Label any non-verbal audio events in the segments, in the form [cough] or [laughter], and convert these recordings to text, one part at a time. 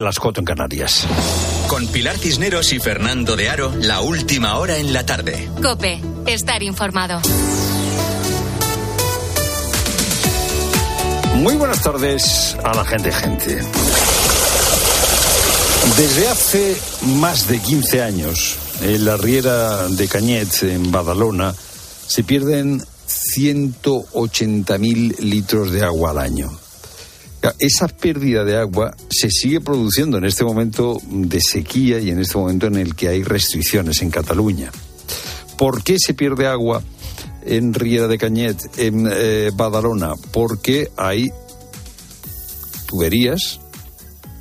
Las cuatro en Canarias. Con Pilar Cisneros y Fernando de Aro, la última hora en la tarde. Cope, estar informado. Muy buenas tardes a la gente, gente. Desde hace más de 15 años, en la riera de Cañet, en Badalona, se pierden 180.000 litros de agua al año. Esa pérdida de agua se sigue produciendo en este momento de sequía y en este momento en el que hay restricciones en Cataluña. ¿Por qué se pierde agua en Riera de Cañet, en eh, Badalona? Porque hay tuberías,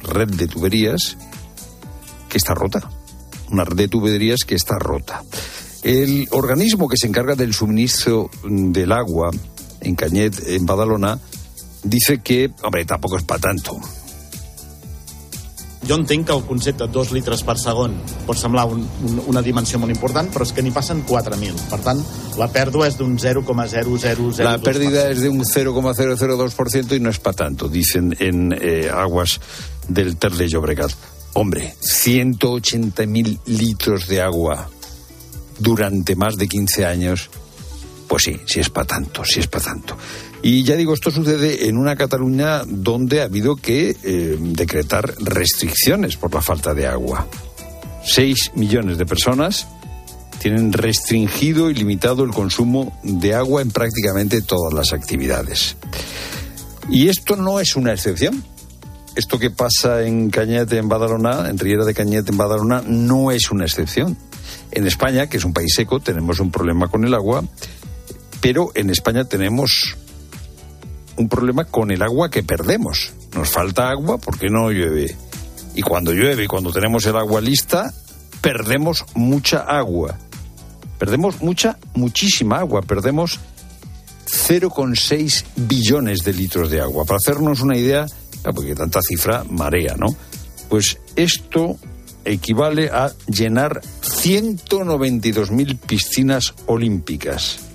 red de tuberías, que está rota. Una red de tuberías que está rota. El organismo que se encarga del suministro del agua en Cañet, en Badalona, dice que, hombre, tampoco es para tanto. Jo entenc que el concepte de dos litres per segon pot semblar un, un, una dimensió molt important, però és que n'hi passen 4.000. Per tant, la pèrdua és d'un 0,0002%. La pérdida es de un 0,002% y no es para tanto, dicen en eh, aguas del Ter de Llobregat. Hombre, 180.000 litros de agua durante más de 15 años, pues sí, sí es para tanto, sí es para tanto. Y ya digo, esto sucede en una Cataluña donde ha habido que eh, decretar restricciones por la falta de agua. Seis millones de personas tienen restringido y limitado el consumo de agua en prácticamente todas las actividades. Y esto no es una excepción. Esto que pasa en Cañete, en Badalona, en Riera de Cañete, en Badalona, no es una excepción. En España, que es un país seco, tenemos un problema con el agua, pero en España tenemos un problema con el agua que perdemos. Nos falta agua porque no llueve. Y cuando llueve, cuando tenemos el agua lista, perdemos mucha agua. Perdemos mucha, muchísima agua. Perdemos 0,6 billones de litros de agua. Para hacernos una idea, porque tanta cifra marea, ¿no? Pues esto equivale a llenar 192.000 piscinas olímpicas.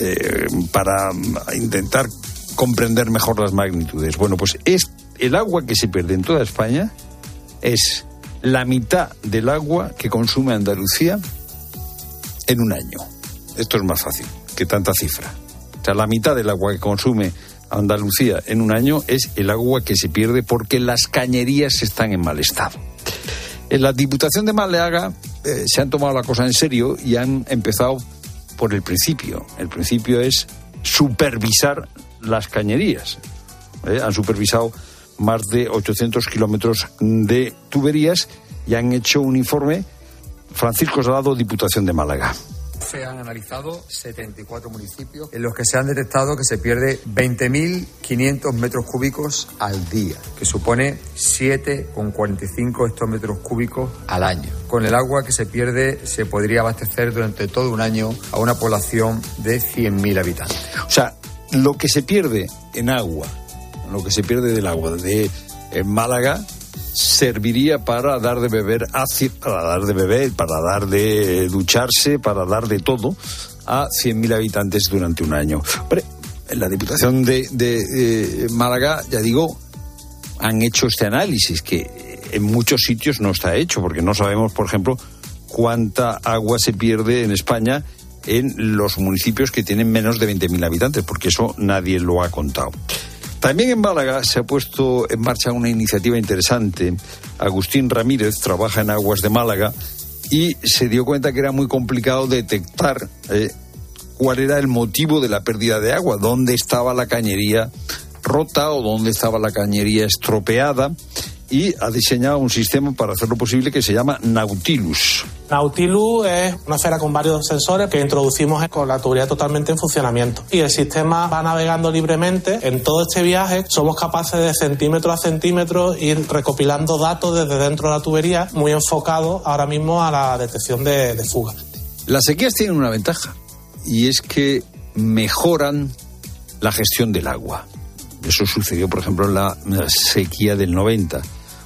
Eh, para intentar comprender mejor las magnitudes. Bueno, pues es el agua que se pierde en toda España es la mitad del agua que consume Andalucía en un año. Esto es más fácil que tanta cifra. O sea, la mitad del agua que consume Andalucía en un año es el agua que se pierde porque las cañerías están en mal estado. En la Diputación de Maleaga eh, se han tomado la cosa en serio y han empezado por el principio. El principio es supervisar las cañerías. ¿eh? Han supervisado más de 800 kilómetros de tuberías y han hecho un informe. Francisco Salado, Diputación de Málaga se han analizado 74 municipios en los que se han detectado que se pierde 20.500 metros cúbicos al día, que supone 7,45 hectómetros cúbicos al año. Con el agua que se pierde se podría abastecer durante todo un año a una población de 100.000 habitantes. O sea, lo que se pierde en agua, lo que se pierde del agua de Málaga, serviría para dar de beber para dar de beber, para dar de ducharse, para dar de todo a 100.000 habitantes durante un año. en la Diputación de, de Málaga, ya digo, han hecho este análisis que en muchos sitios no está hecho, porque no sabemos, por ejemplo, cuánta agua se pierde en España en los municipios que tienen menos de 20.000 habitantes, porque eso nadie lo ha contado. También en Málaga se ha puesto en marcha una iniciativa interesante. Agustín Ramírez trabaja en Aguas de Málaga y se dio cuenta que era muy complicado detectar eh, cuál era el motivo de la pérdida de agua, dónde estaba la cañería rota o dónde estaba la cañería estropeada y ha diseñado un sistema para hacerlo posible que se llama Nautilus. Nautilus es una esfera con varios sensores que introducimos con la tubería totalmente en funcionamiento. Y el sistema va navegando libremente. En todo este viaje somos capaces de centímetro a centímetro ir recopilando datos desde dentro de la tubería, muy enfocado ahora mismo a la detección de, de fugas. Las sequías tienen una ventaja y es que mejoran la gestión del agua. Eso sucedió, por ejemplo, en la sequía del 90.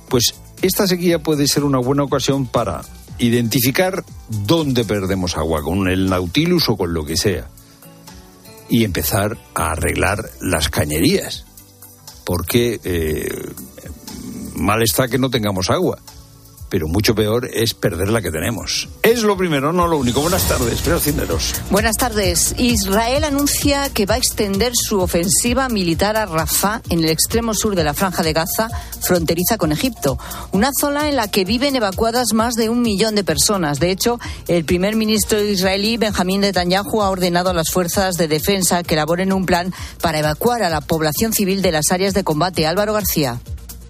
Pues esta sequía puede ser una buena ocasión para identificar dónde perdemos agua, con el Nautilus o con lo que sea, y empezar a arreglar las cañerías. Porque eh, mal está que no tengamos agua pero mucho peor es perder la que tenemos. Es lo primero, no lo único. Buenas tardes, pero Cinderos. Buenas tardes. Israel anuncia que va a extender su ofensiva militar a Rafah, en el extremo sur de la franja de Gaza, fronteriza con Egipto. Una zona en la que viven evacuadas más de un millón de personas. De hecho, el primer ministro israelí, Benjamín Netanyahu, ha ordenado a las fuerzas de defensa que elaboren un plan para evacuar a la población civil de las áreas de combate. Álvaro García.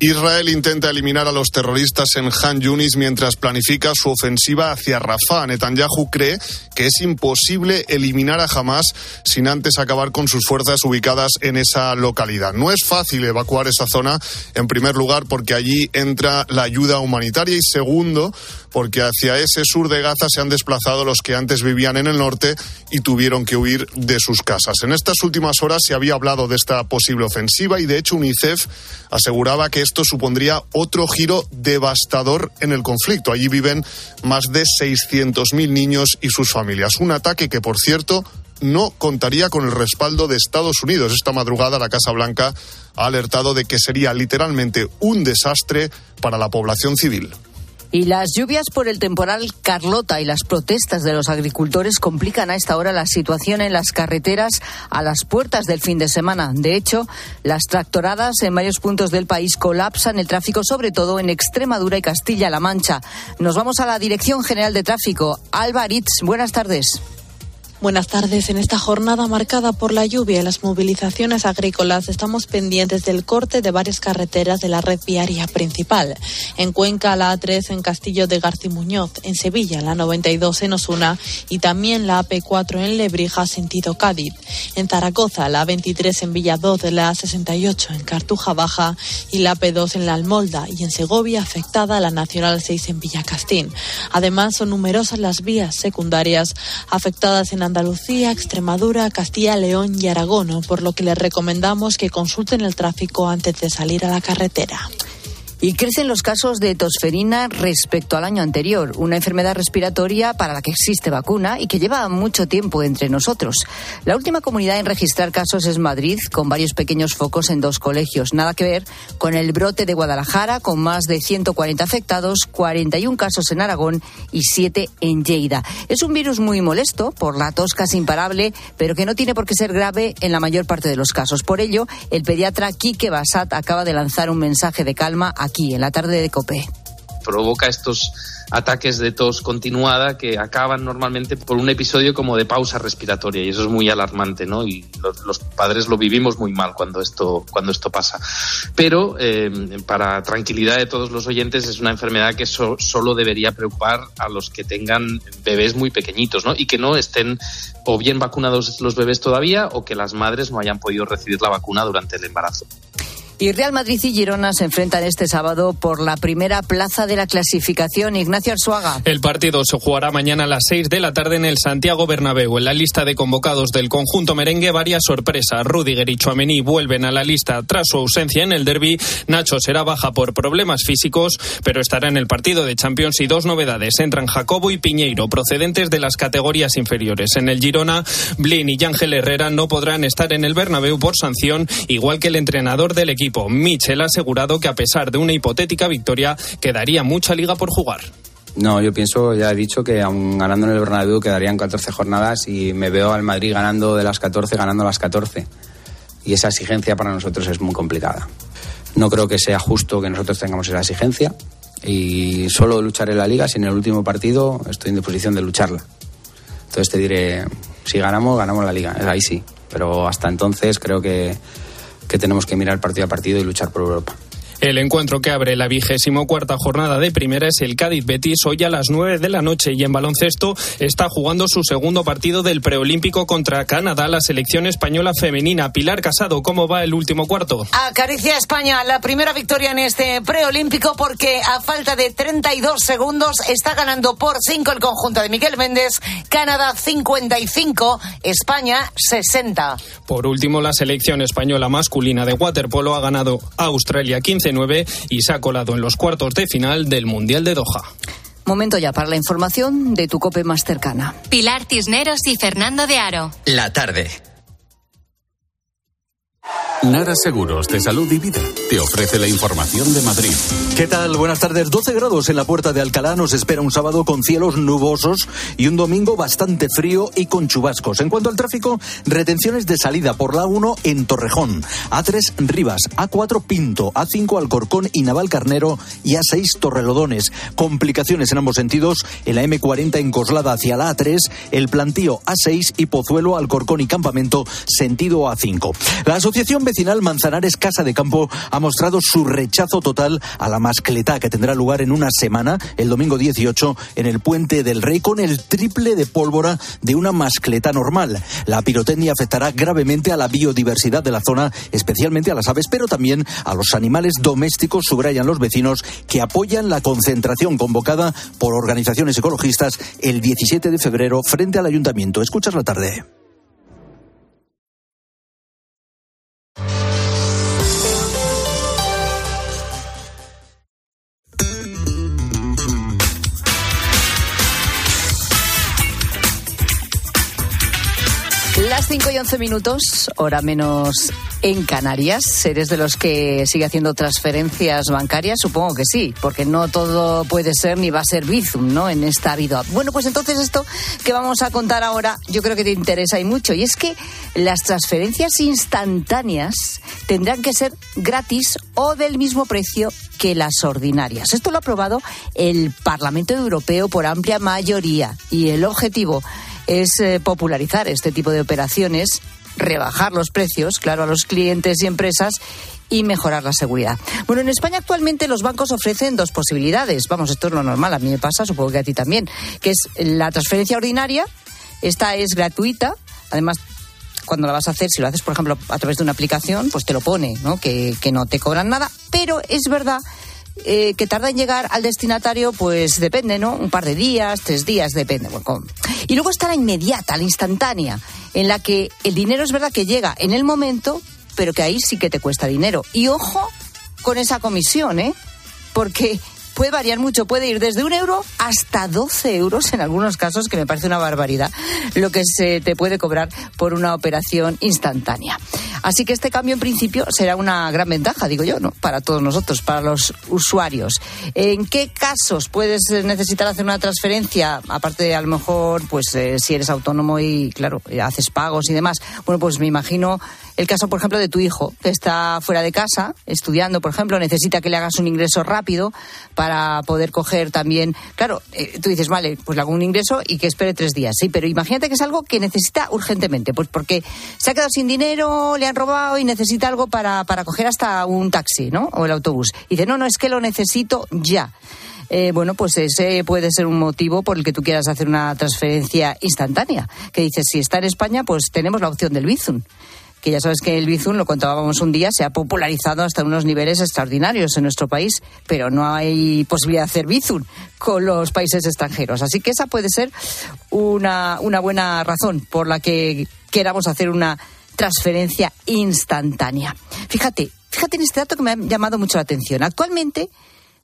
Israel intenta eliminar a los terroristas en Han Yunis mientras planifica su ofensiva hacia Rafah. Netanyahu cree que es imposible eliminar a Hamas sin antes acabar con sus fuerzas ubicadas en esa localidad. No es fácil evacuar esa zona, en primer lugar, porque allí entra la ayuda humanitaria y segundo, porque hacia ese sur de Gaza se han desplazado los que antes vivían en el norte y tuvieron que huir de sus casas. En estas últimas horas se había hablado de esta posible ofensiva y de hecho UNICEF aseguraba que esto supondría otro giro devastador en el conflicto. Allí viven más de 600.000 niños y sus familias. Un ataque que, por cierto, no contaría con el respaldo de Estados Unidos. Esta madrugada la Casa Blanca ha alertado de que sería literalmente un desastre para la población civil. Y las lluvias por el temporal Carlota y las protestas de los agricultores complican a esta hora la situación en las carreteras a las puertas del fin de semana. De hecho, las tractoradas en varios puntos del país colapsan el tráfico, sobre todo en Extremadura y Castilla-La Mancha. Nos vamos a la Dirección General de Tráfico. Alba buenas tardes. Buenas tardes. En esta jornada marcada por la lluvia y las movilizaciones agrícolas, estamos pendientes del corte de varias carreteras de la red viaria principal. En Cuenca, la A3 en Castillo de Garcimuñoz, en Sevilla, la 92 en Osuna y también la AP4 en Lebrija, sentido Cádiz. En Zaragoza, la A23 en Villadod, la A68 en Cartuja Baja y la AP2 en La Almolda y en Segovia, afectada la Nacional 6 en Villacastín. Además, son numerosas las vías secundarias afectadas en Andalucía, Extremadura, Castilla, León y Aragón, por lo que les recomendamos que consulten el tráfico antes de salir a la carretera. Y crecen los casos de tosferina respecto al año anterior, una enfermedad respiratoria para la que existe vacuna y que lleva mucho tiempo entre nosotros. La última comunidad en registrar casos es Madrid, con varios pequeños focos en dos colegios. Nada que ver con el brote de Guadalajara, con más de 140 afectados, 41 casos en Aragón y 7 en Lleida. Es un virus muy molesto por la tos casi imparable, pero que no tiene por qué ser grave en la mayor parte de los casos. Por ello, el pediatra Quique Basat acaba de lanzar un mensaje de calma a aquí, en la tarde de COPE. Provoca estos ataques de tos continuada que acaban normalmente por un episodio como de pausa respiratoria y eso es muy alarmante, ¿no? Y los, padres lo vivimos muy mal cuando esto, cuando esto pasa. Pero eh, para tranquilidad de todos los oyentes es una enfermedad que solo debería preocupar a los que tengan bebés muy pequeñitos, ¿no? Y que no estén o bien vacunados los bebés todavía o que las madres no hayan podido recibir la vacuna durante el embarazo. Y Real Madrid y Girona se enfrentan este sábado por la primera plaza de la clasificación. Ignacio Arzuaga. El partido se jugará mañana a las 6 de la tarde en el Santiago Bernabéu. En la lista de convocados del conjunto merengue, varias sorpresas. Rudiger y Chouameni vuelven a la lista tras su ausencia en el derby. Nacho será baja por problemas físicos, pero estará en el partido de Champions y dos novedades. Entran Jacobo y Piñeiro, procedentes de las categorías inferiores. En el Girona, Blin y Ángel Herrera no podrán estar en el Bernabéu por sanción, igual que el entrenador del equipo Michel ha asegurado que a pesar de una hipotética victoria, quedaría mucha liga por jugar. No, yo pienso, ya he dicho que aún ganando en el Bernabéu quedarían 14 jornadas y me veo al Madrid ganando de las 14, ganando las 14. Y esa exigencia para nosotros es muy complicada. No creo que sea justo que nosotros tengamos esa exigencia y solo lucharé la liga si en el último partido estoy en disposición de lucharla. Entonces te diré, si ganamos, ganamos la liga, ahí sí. Pero hasta entonces creo que que tenemos que mirar partido a partido y luchar por Europa. El encuentro que abre la vigésimo cuarta jornada de primera es el Cádiz Betis hoy a las nueve de la noche y en baloncesto está jugando su segundo partido del preolímpico contra Canadá, la selección española femenina. Pilar Casado, ¿cómo va el último cuarto? Acaricia España la primera victoria en este preolímpico porque a falta de 32 segundos está ganando por 5 el conjunto de Miguel Méndez, Canadá 55, España 60. Por último, la selección española masculina de waterpolo ha ganado a Australia 15 y se ha colado en los cuartos de final del Mundial de Doha. Momento ya para la información de tu cope más cercana. Pilar Tisneros y Fernando de Aro. La tarde. Nara Seguros de Salud y Vida te ofrece la información de Madrid. ¿Qué tal? Buenas tardes. 12 grados en la puerta de Alcalá. Nos espera un sábado con cielos nubosos y un domingo bastante frío y con chubascos. En cuanto al tráfico, retenciones de salida por la 1 en Torrejón, A3 Rivas, A4 Pinto, A5 Alcorcón y Navalcarnero y A6 Torrelodones. Complicaciones en ambos sentidos en la M40 en Coslada hacia la A3, el plantío A6 y Pozuelo, Alcorcón y Campamento sentido A5. La Asociación vecinal Manzanares Casa de Campo ha mostrado su rechazo total a la mascletá que tendrá lugar en una semana, el domingo 18, en el Puente del Rey, con el triple de pólvora de una mascletá normal. La pirotecnia afectará gravemente a la biodiversidad de la zona, especialmente a las aves, pero también a los animales domésticos, subrayan los vecinos, que apoyan la concentración convocada por organizaciones ecologistas el 17 de febrero frente al ayuntamiento. Escuchas la tarde. 11 minutos, hora menos en Canarias. ¿Eres de los que sigue haciendo transferencias bancarias? Supongo que sí, porque no todo puede ser ni va a ser Bizum, ¿no? En esta vida. Bueno, pues entonces esto que vamos a contar ahora yo creo que te interesa y mucho. Y es que las transferencias instantáneas tendrán que ser gratis o del mismo precio que las ordinarias. Esto lo ha aprobado el Parlamento Europeo por amplia mayoría y el objetivo es eh, popularizar este tipo de operaciones, rebajar los precios, claro, a los clientes y empresas y mejorar la seguridad. Bueno, en España actualmente los bancos ofrecen dos posibilidades. Vamos, esto es lo normal, a mí me pasa, supongo que a ti también, que es la transferencia ordinaria, esta es gratuita, además cuando la vas a hacer, si lo haces, por ejemplo, a través de una aplicación, pues te lo pone, ¿no? Que, que no te cobran nada, pero es verdad eh, que tarda en llegar al destinatario, pues depende, ¿no? Un par de días, tres días, depende. Y luego está la inmediata, la instantánea, en la que el dinero es verdad que llega en el momento, pero que ahí sí que te cuesta dinero. Y ojo con esa comisión, ¿eh? Porque puede variar mucho, puede ir desde un euro hasta 12 euros en algunos casos, que me parece una barbaridad, lo que se te puede cobrar por una operación instantánea. Así que este cambio en principio será una gran ventaja, digo yo, ¿no? Para todos nosotros, para los usuarios. ¿En qué casos puedes necesitar hacer una transferencia? Aparte a lo mejor, pues eh, si eres autónomo y, claro, haces pagos y demás. Bueno, pues me imagino el caso, por ejemplo, de tu hijo, que está fuera de casa, estudiando, por ejemplo, necesita que le hagas un ingreso rápido para poder coger también. Claro, eh, tú dices, vale, pues le hago un ingreso y que espere tres días. Sí, pero imagínate que es algo que necesita urgentemente, pues porque se ha quedado sin dinero, le han robado y necesita algo para, para coger hasta un taxi, ¿no? O el autobús. Y dice, no, no, es que lo necesito ya. Eh, bueno, pues ese puede ser un motivo por el que tú quieras hacer una transferencia instantánea. Que dices, si está en España, pues tenemos la opción del Bizum que ya sabes que el Bizum, lo contábamos un día, se ha popularizado hasta unos niveles extraordinarios en nuestro país, pero no hay posibilidad de hacer Bizum con los países extranjeros. Así que esa puede ser una, una buena razón por la que queramos hacer una transferencia instantánea. Fíjate, fíjate en este dato que me ha llamado mucho la atención. Actualmente,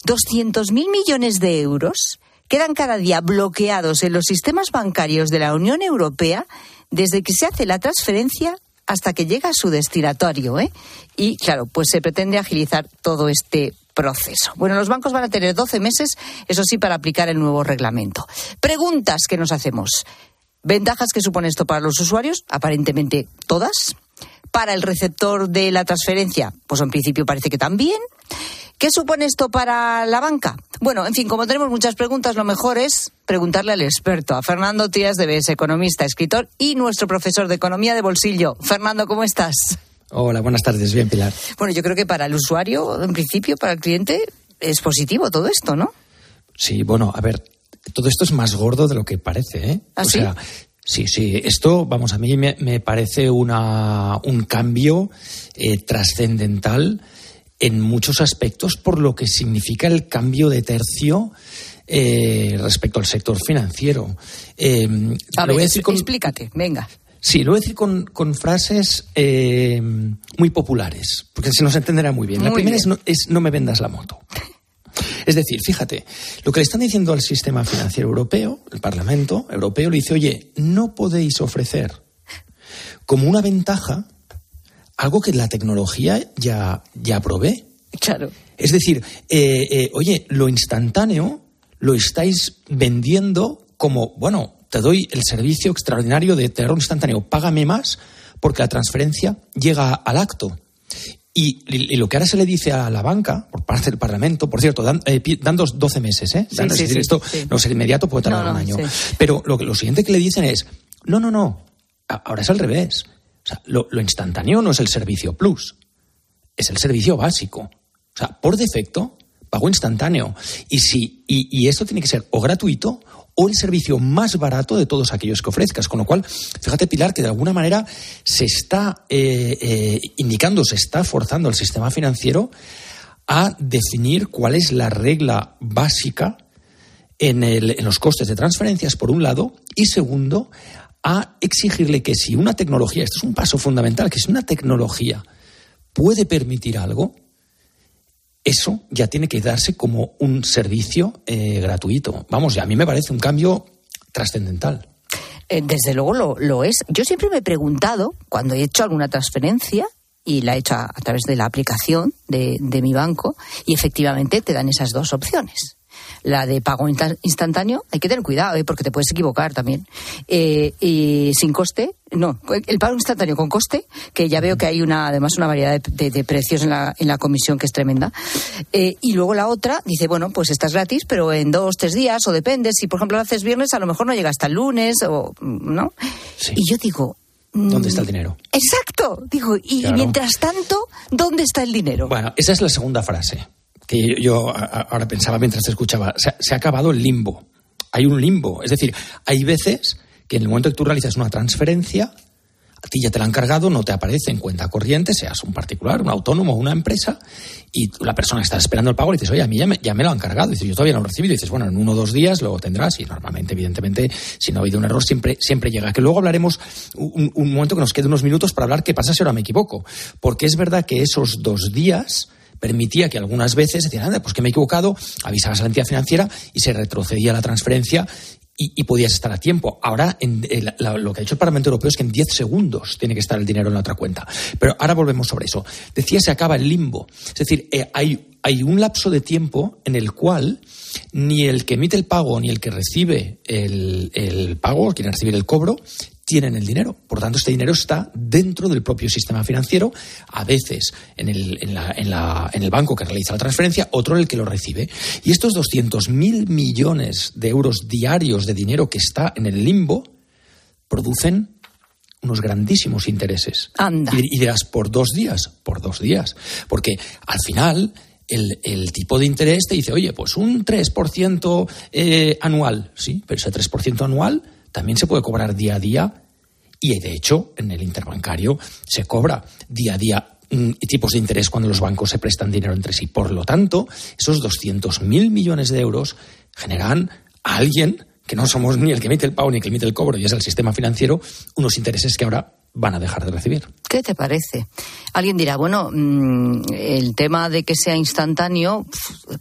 200.000 millones de euros quedan cada día bloqueados en los sistemas bancarios de la Unión Europea desde que se hace la transferencia hasta que llega a su destinatario. ¿eh? Y claro, pues se pretende agilizar todo este proceso. Bueno, los bancos van a tener 12 meses, eso sí, para aplicar el nuevo reglamento. Preguntas que nos hacemos. ¿Ventajas que supone esto para los usuarios? Aparentemente todas. Para el receptor de la transferencia, pues en principio parece que también. ¿Qué supone esto para la banca? Bueno, en fin, como tenemos muchas preguntas, lo mejor es preguntarle al experto, a Fernando Tías de BS, economista, escritor y nuestro profesor de economía de bolsillo. Fernando, ¿cómo estás? Hola, buenas tardes. Bien, Pilar. Bueno, yo creo que para el usuario, en principio, para el cliente, es positivo todo esto, ¿no? Sí, bueno, a ver, todo esto es más gordo de lo que parece, ¿eh? ¿Ah, o sí? sea, sí, sí, esto, vamos, a mí me, me parece una, un cambio eh, trascendental en muchos aspectos por lo que significa el cambio de tercio eh, respecto al sector financiero. Eh, A lo ver, voy a decir con- explícate, venga. Sí, lo voy a decir con, con frases eh, muy populares, porque se nos entenderá muy bien. La primera bien. Es, no, es no me vendas la moto. Es decir, fíjate, lo que le están diciendo al sistema financiero europeo, el Parlamento Europeo le dice, oye, no podéis ofrecer como una ventaja algo que la tecnología ya, ya provee. Claro. Es decir, eh, eh, oye, lo instantáneo lo estáis vendiendo como, bueno, te doy el servicio extraordinario de terror instantáneo, págame más porque la transferencia llega al acto. Y, y lo que ahora se le dice a la banca, por parte del Parlamento, por cierto, dan, eh, dan dos- 12 meses, ¿eh? Sí, es decir, sí, esto sí. no es inmediato, puede tardar No, no, un año. Pero lo, que- lo siguiente que le dicen es, no, no, no, ahora es al revés. Lo, instantáneo no es el servicio plus, es el servicio básico. O sea, por defecto, pago instantáneo. Y, si, y, esto tiene que ser o gratuito o el servicio más barato de todos aquellos que ofrezcas. Con lo cual, fíjate, Pilar, que de alguna manera se está eh, eh, indicando, se está forzando al sistema financiero a definir cuál es la regla básica en, el- en los costes de transferencias, por un lado, y segundo, a exigirle que si una tecnología, esto es un paso fundamental, que si una tecnología puede permitir algo, eso ya tiene que darse como un servicio eh, gratuito. Vamos, a mí me parece un cambio trascendental. Eh, desde luego lo, lo es. Yo siempre me he preguntado, cuando he hecho alguna transferencia, y la he hecho a, a través de la aplicación de, de mi banco, y efectivamente te dan esas dos opciones. La de pago insta- instantáneo, hay que tener cuidado, ¿eh? porque te puedes equivocar también. Eh, y sin coste, no, el pago instantáneo con coste, que ya veo que hay una, además una variedad de, de- de precios en la, en la comisión que es tremenda. Eh, y luego la otra dice, bueno, pues estás gratis, pero en dos, tres días, o depende, si por ejemplo lo haces viernes, a lo mejor no llega hasta el lunes, o ¿no? Y yo digo, ¿Dónde está el dinero? exacto, digo, y Claro. mientras tanto, ¿dónde está el dinero? Bueno, esa es la segunda frase que yo, ahora pensaba mientras te escuchaba. Se, ha- acabado el limbo. Hay un limbo. Es decir, hay veces que en el momento que tú realizas una transferencia, a ti ya te la han cargado, no te aparece en cuenta corriente, seas un particular, un autónomo una empresa, y la persona que está esperando el pago le dices, oye, a mí ya me, ya me lo han cargado. Y dices, yo todavía no lo he recibido. Y dices, bueno, en uno o dos días lo tendrás. Y normalmente, evidentemente, si no ha habido un error, siempre, siempre llega. Que luego hablaremos un, un momento que nos quede unos minutos para hablar qué pasa si ahora me equivoco. Porque es verdad que esos dos días permitía que algunas veces decían, anda, pues que me he equivocado, avisabas a la entidad financiera y se retrocedía la transferencia y, podías estar a tiempo. Ahora, en, la- lo que ha dicho el Parlamento Europeo es que en 10 segundos tiene que estar el dinero en la otra cuenta. Pero ahora volvemos sobre eso. Decía, se acaba el limbo. Es decir, eh, hay, hay un lapso de tiempo en el cual ni el que emite el pago ni el que recibe el, el pago, quien recibir el cobro, tienen el dinero. Por tanto, este dinero está dentro del propio sistema financiero, a veces en el, en la- en la- en el banco que realiza la transferencia, otro en el que lo recibe. Y estos 200.000 millones de euros diarios de dinero que está en el limbo producen unos grandísimos intereses. Anda. Y, y dirás, ¿por dos días? Por dos días. Porque al final el, el tipo de interés te dice, oye, pues un 3% eh, anual. Sí, pero ese 3% anual también se puede cobrar día a día y de hecho en el interbancario se cobra día a día mm, tipos de interés cuando los bancos se prestan dinero entre sí. Por lo tanto, esos 200.000 millones de euros generan a alguien que no somos ni el que emite el pago ni el que emite el cobro, y es el sistema financiero, unos intereses que ahora van a dejar de recibir. ¿Qué te parece? Alguien dirá, bueno, mm, el tema de que sea instantáneo,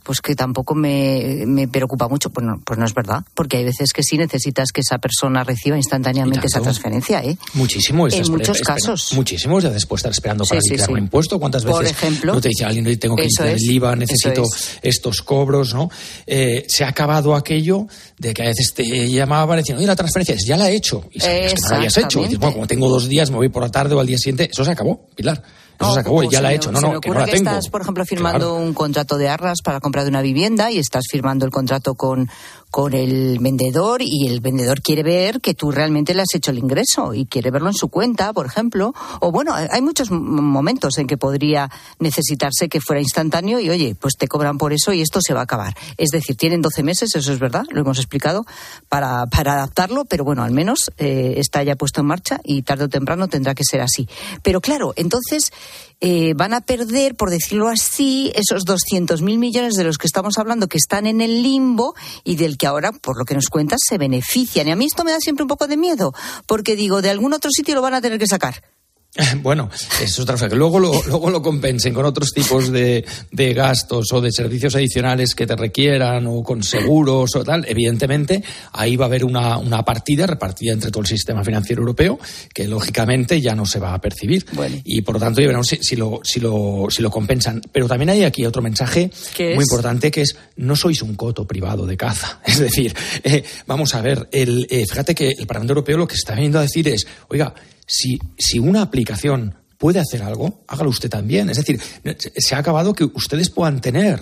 pues que tampoco me, me preocupa mucho. Pues no, pues no es verdad, porque hay veces que sí necesitas que esa persona reciba instantáneamente esa transferencia, ¿eh? Muchísimo. En muchos casos. Muchísimos, ya después estar esperando Sí, para sí, liquidar sí. un impuesto. ¿Cuántas Por veces ejemplo, no te dice alguien, "Oye, tengo que liquidar el IVA, necesito es. estos cobros, ¿no? Eh, se ha acabado aquello de que a veces te llamaban diciendo, oye, la transferencia ya la he hecho. Y sabías que no la habías hecho. Y dices, bueno, como tengo dos días, me voy por la tarde o al día siguiente. Eso se acabó, Pilar. Eso se acabó y O ya se la he hecho. se No, me no, que no la que tengo. estás, por ejemplo, firmando un contrato de arras para compra de una vivienda y estás firmando el contrato con, con el vendedor y el vendedor quiere ver que tú realmente le has hecho el ingreso y quiere verlo en su cuenta, por ejemplo. O bueno, hay muchos momentos en que podría necesitarse que fuera instantáneo y oye, pues te cobran por eso y esto se va a acabar. Es decir, tienen 12 meses, eso es verdad, lo hemos explicado, para, para adaptarlo, pero bueno, al menos eh, está ya puesto en marcha y tarde o temprano tendrá que ser así. Pero claro, entonces eh, van a perder, por decirlo así, esos 200.000 millones de los que estamos hablando que están en el limbo y del que ahora, por lo que nos cuentas, se benefician. Y a mí esto me da siempre un poco de miedo, porque digo, de algún otro sitio lo van a tener que sacar. [laughs] Bueno, eso es otra cosa. Que luego lo, luego lo compensen con otros tipos de, de, gastos o de servicios adicionales que te requieran o con seguros o tal. Evidentemente, ahí va a haber una, una partida repartida entre todo el sistema financiero europeo que lógicamente ya no se va a percibir. Y por lo tanto, ya veremos si, si, lo, si, lo, si lo compensan. Pero también hay aquí otro mensaje muy importante que es no sois un coto privado de caza. [laughs] Es decir, eh, vamos a ver, el, eh, fíjate que el Parlamento Europeo lo que está viniendo a decir es, oiga, si, si una aplicación puede hacer algo, hágalo usted también. Es decir, se ha acabado que ustedes puedan tener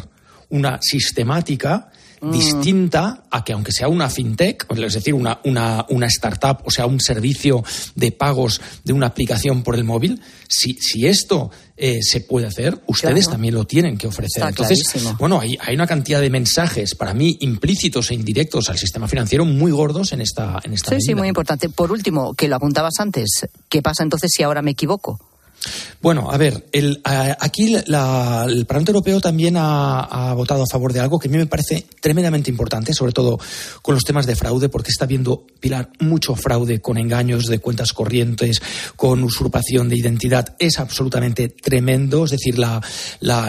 una sistemática Mm. distinta a que aunque sea una fintech, es decir, una, una, una, startup, o sea, un servicio de pagos de una aplicación por el móvil, si, si esto eh, se puede hacer, ustedes Claro. también lo tienen que ofrecer. Está Entonces, clarísimo. bueno, hay, hay una cantidad de mensajes, para mí, implícitos e indirectos al sistema financiero muy gordos en esta, en esta Sí, sí, muy importante. Por último, que lo apuntabas antes, ¿qué pasa entonces si ahora me equivoco? Bueno, a ver, el, aquí el Parlamento Europeo también ha, votado a favor de algo que a mí me parece tremendamente importante, sobre todo con los temas de fraude, porque está viendo, Pilar, mucho fraude con engaños de cuentas corrientes, con usurpación de identidad. Es absolutamente tremendo, es decir, la,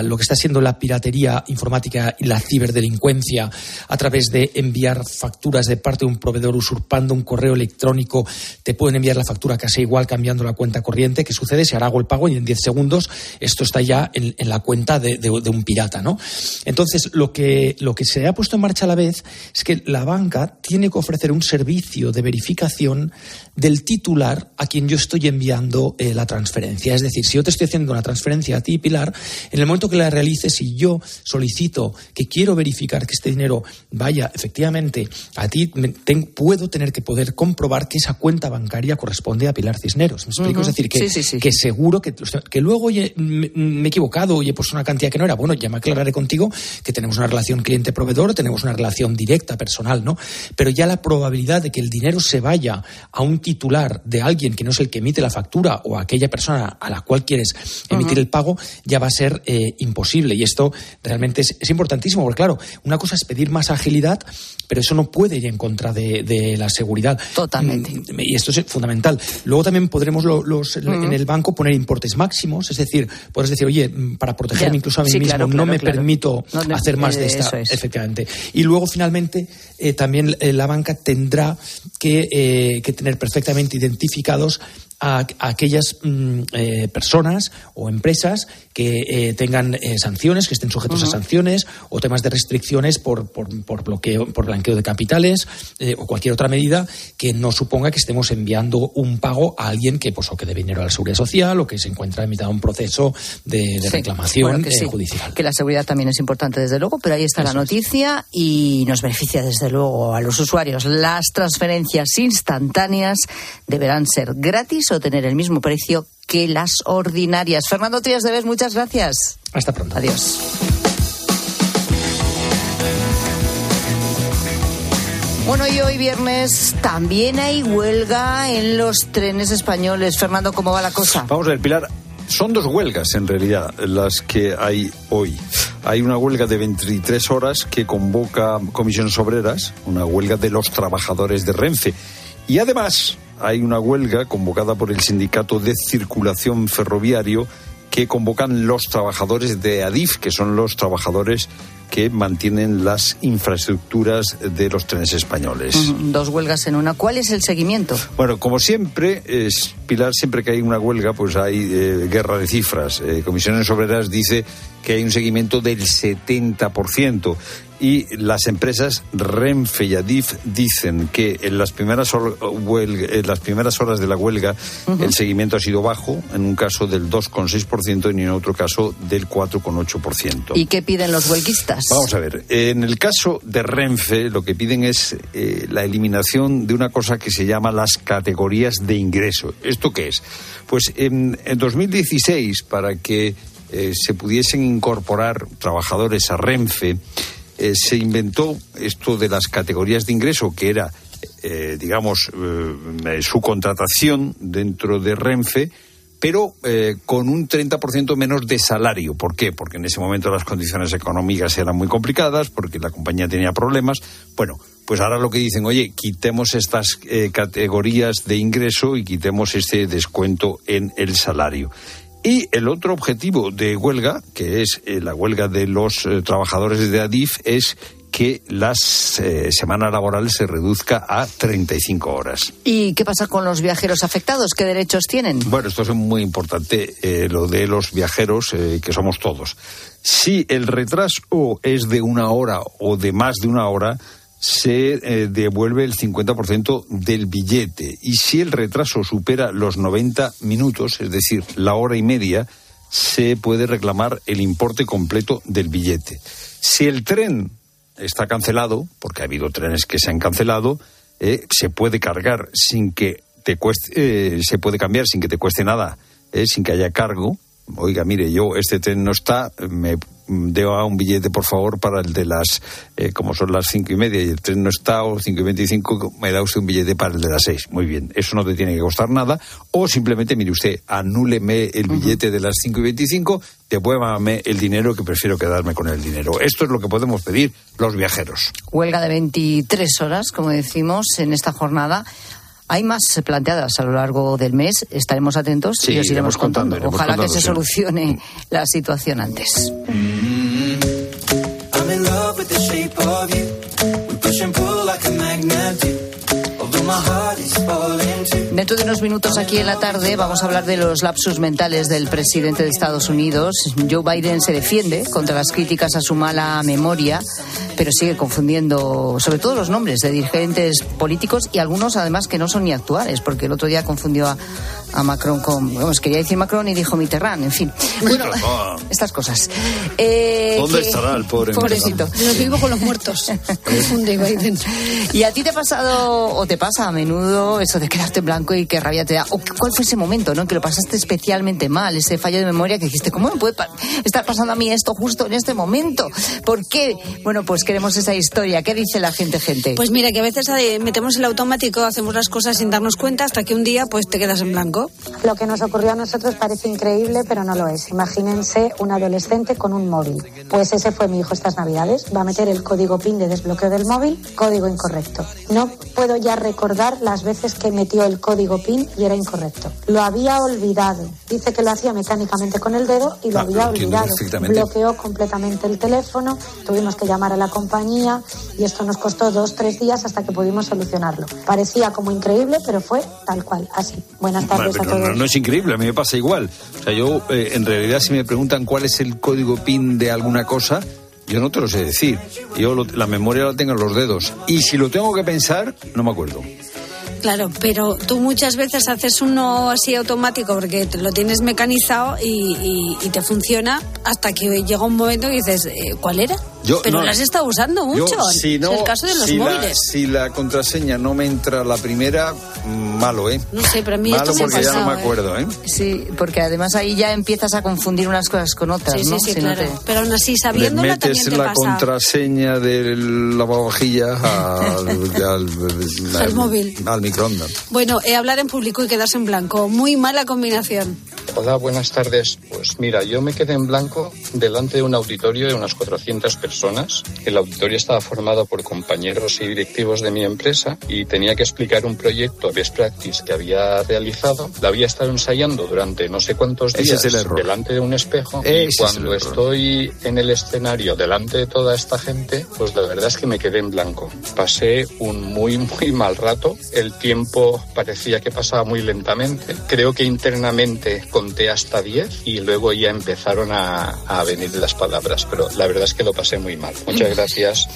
lo que está siendo la piratería informática y la ciberdelincuencia a través de enviar facturas de parte de un proveedor usurpando un correo electrónico, te pueden enviar la factura casi igual cambiando la cuenta corriente. ¿Qué sucede? Ahora hago el pago y 10 segundos esto está ya en, la cuenta de, de- de un pirata, ¿no? Entonces, lo que, lo que se ha puesto en marcha a la vez es que la banca tiene que ofrecer un servicio de verificación del titular a quien yo estoy enviando eh, la transferencia. Es decir, si yo te estoy haciendo una transferencia a ti, Pilar, en el momento que la realices, si yo solicito que quiero verificar que este dinero vaya efectivamente a ti, me- ten- puedo tener que poder comprobar que esa cuenta bancaria corresponde a Pilar Cisneros. ¿Me explico? Es decir, que, Sí, sí, sí. que seguro que, que luego oye, me, me he equivocado, oye, pues una cantidad que no era. Bueno, ya me aclararé contigo que tenemos una relación cliente-proveedor, tenemos una relación directa, personal, ¿no? Pero ya la probabilidad de que el dinero se vaya a un titular de alguien que no es el que emite la factura o aquella persona a la cual quieres emitir el pago, ya va a ser eh, imposible. Y esto realmente es, es importantísimo, porque claro, una cosa es pedir más agilidad, pero eso no puede ir en contra de, de la seguridad. Totalmente. Mm, Y esto es fundamental. Luego también podremos lo- los, en el banco poner importes máximos, es decir, puedes decir, oye, mm, para protegerme incluso a mí Sí, mismo, claro, no claro, me claro. permito No te- hacer más de eh, esta. es. Efectivamente. Y luego, finalmente, eh, también la banca tendrá que, eh, que tener perfectamente identificados a, a aquellas mm, eh, personas o empresas que eh, tengan eh, sanciones, que estén sujetos a sanciones o temas de restricciones por, por, por bloqueo, por blanqueo de capitales o cualquier otra medida que no suponga que estemos enviando un pago a alguien que pues o que debe dinero a la seguridad social o que se encuentra en mitad de un proceso de, de Sí. reclamación Bueno, que sí, judicial. Que la seguridad también es importante, desde luego, pero ahí está la noticia y nos beneficia, desde luego, a los usuarios. Las transferencias instantáneas deberán ser gratis tener el mismo precio que las ordinarias. Fernando Trías de Bes, muchas gracias. Hasta pronto. Adiós. Bueno, y hoy viernes también hay huelga en los trenes españoles. Fernando, ¿cómo va la cosa? Vamos a ver, Pilar. Son dos huelgas, en realidad, las que hay hoy. Hay una huelga de 23 horas que convoca comisiones obreras, una huelga de los trabajadores de Renfe. Y además hay una huelga convocada por el Sindicato de Circulación Ferroviario que convocan los trabajadores de ADIF, que son los trabajadores que mantienen las infraestructuras de los trenes españoles. Ujú, Dos huelgas en una. ¿Cuál es el seguimiento? Bueno, como siempre, es, Pilar, siempre que hay una huelga, pues hay eh, guerra de cifras. Eh, Comisiones Obreras dice que hay un seguimiento del 70%. Y las empresas Renfe y Adif dicen que en las primeras, hor- huelga- en las primeras horas de la huelga el seguimiento ha sido bajo, en un caso del 2,6% y en otro caso del 4,8%. ¿Y qué piden los huelguistas? Vamos a ver, en el caso de Renfe lo que piden es eh, la eliminación de una cosa que se llama las categorías de ingreso. ¿Esto qué es? Pues en, en 2016, para que eh, se pudiesen incorporar trabajadores a Renfe, eh, se inventó esto de las categorías de ingreso, que era, eh, digamos, eh, su contratación dentro de Renfe, pero con un 30% menos de salario. ¿Por qué? Porque en ese momento las condiciones económicas eran muy complicadas, porque la compañía tenía problemas. Bueno, pues ahora lo que dicen, oye, quitemos estas categorías de ingreso y quitemos este descuento en el salario. Y el otro objetivo de huelga, que es eh, la huelga de los eh, trabajadores de Adif, es que la semana laboral se reduzca a 35 horas. ¿Y qué pasa con los viajeros afectados? ¿Qué derechos tienen? Bueno, esto es muy importante, eh, lo de los viajeros, eh, que somos todos. Si el retraso es de una hora o de más de una hora, se eh, devuelve el 50% del billete. Y si el retraso supera los 90 minutos, es decir, la hora y media, se puede reclamar el importe completo del billete. Si el tren está cancelado, porque ha habido trenes que se han cancelado, eh, se puede cargar sin que te cueste, eh, se puede cambiar sin que te cueste nada, sin que haya cargo. Oiga, mire, yo este tren no está, me debo a un billete, por favor, para el de las, eh, como son las cinco y media y el tren no está, o cinco y veinticinco, me da usted un billete para el de las seis. Muy bien, eso no te tiene que costar nada. O simplemente, mire usted, anúleme el billete de las cinco y veinticinco, devuélvame el dinero que prefiero quedarme con el dinero. Esto es lo que podemos pedir los viajeros. Huelga de 23 horas, como decimos, en esta jornada. Hay más planteadas a lo largo del mes. Estaremos atentos Sí, y os iremos contando, Ojalá contando, que se sí. solucione la situación antes. I'm Dentro de unos minutos aquí en la tarde vamos a hablar de los lapsus mentales del presidente de Estados Unidos. Joe Biden se defiende contra las críticas a su mala memoria, pero sigue confundiendo sobre todo los nombres de dirigentes políticos y algunos además que no son ni actuales, porque el otro día confundió a, a Macron con, vamos, quería decir Macron y dijo Mitterrand, en fin. [laughs] Bueno, [laughs] estas cosas. Eh, ¿Dónde que- estará el pobre Pobrecito. Nos vivo con los muertos. [laughs] Confunde Biden. ¿Y a ti te ha pasado o te pasa a menudo eso de quedarte en blanco y qué rabia te da? ¿O cuál fue ese momento, no? Que lo pasaste especialmente mal, ese fallo de memoria que dijiste, ¿cómo me puede pa- estar pasando a mí esto justo en este momento? ¿Por qué? Bueno, pues queremos esa historia. ¿Qué dice la gente, gente? Pues mira, que a veces metemos el automático, hacemos las cosas sin darnos cuenta hasta que un día pues te quedas en blanco. Lo que nos ocurrió a nosotros parece increíble, pero no lo es. Imagínense un adolescente con un móvil. Pues ese fue mi hijo estas navidades. Va a meter el código PIN de desbloqueo del móvil, código incorrecto. No puedo ya recordar las veces que metió el código PIN y era incorrecto. Lo había olvidado. Dice que lo hacía mecánicamente con el dedo y lo Ah, había olvidado. Bloqueó completamente el teléfono, tuvimos que llamar a la compañía y esto nos costó dos, tres días hasta que pudimos solucionarlo. Parecía como increíble, pero fue tal cual, así. Buenas tardes pero no es increíble, a mí me pasa igual. O sea, yo, eh, en realidad, si me preguntan cuál es el código PIN de alguna cosa, yo no te lo sé decir. Yo lo- la memoria la tengo en los dedos. Y si lo tengo que pensar, no me acuerdo. Claro, pero tú muchas veces haces uno así automático porque te lo tienes mecanizado y, y- y te funciona hasta que llega un momento y dices, eh, ¿cuál era? Yo- pero no, lo has estado usando Yo, mucho. si no, es el caso de los si la- móviles. si la contraseña no me entra la primera, mm, malo, ¿eh? No sé, pero a mí malo esto me ha porque ya no pasado, me acuerdo, ¿eh? Sí, porque además ahí ya empiezas a confundir unas cosas con otras, Sí, sí, ¿no? sí, Si no claro. te- Pero aún así, Le sabiéndola metes también te la pasa. contraseña del lavavajillas al, [laughs] al, Al móvil. al Bueno, eh, hablar en público y quedarse en blanco. Muy mala combinación. Hola, buenas tardes. Pues mira, yo me quedé en blanco delante de un auditorio de unas 400 personas. El auditorio estaba formado por compañeros y directivos de mi empresa y tenía que explicar un proyecto best practice que había realizado. La había estado ensayando durante no sé cuántos días es delante de un espejo Ese y es cuando error. estoy en el escenario delante de toda esta gente, pues la verdad es que me quedé en blanco. Pasé un muy, muy mal rato. El tiempo parecía que pasaba muy lentamente. Creo que internamente conté hasta 10 y luego ya empezaron a, a venir las palabras, pero la verdad es que lo pasé muy mal. Muchas gracias.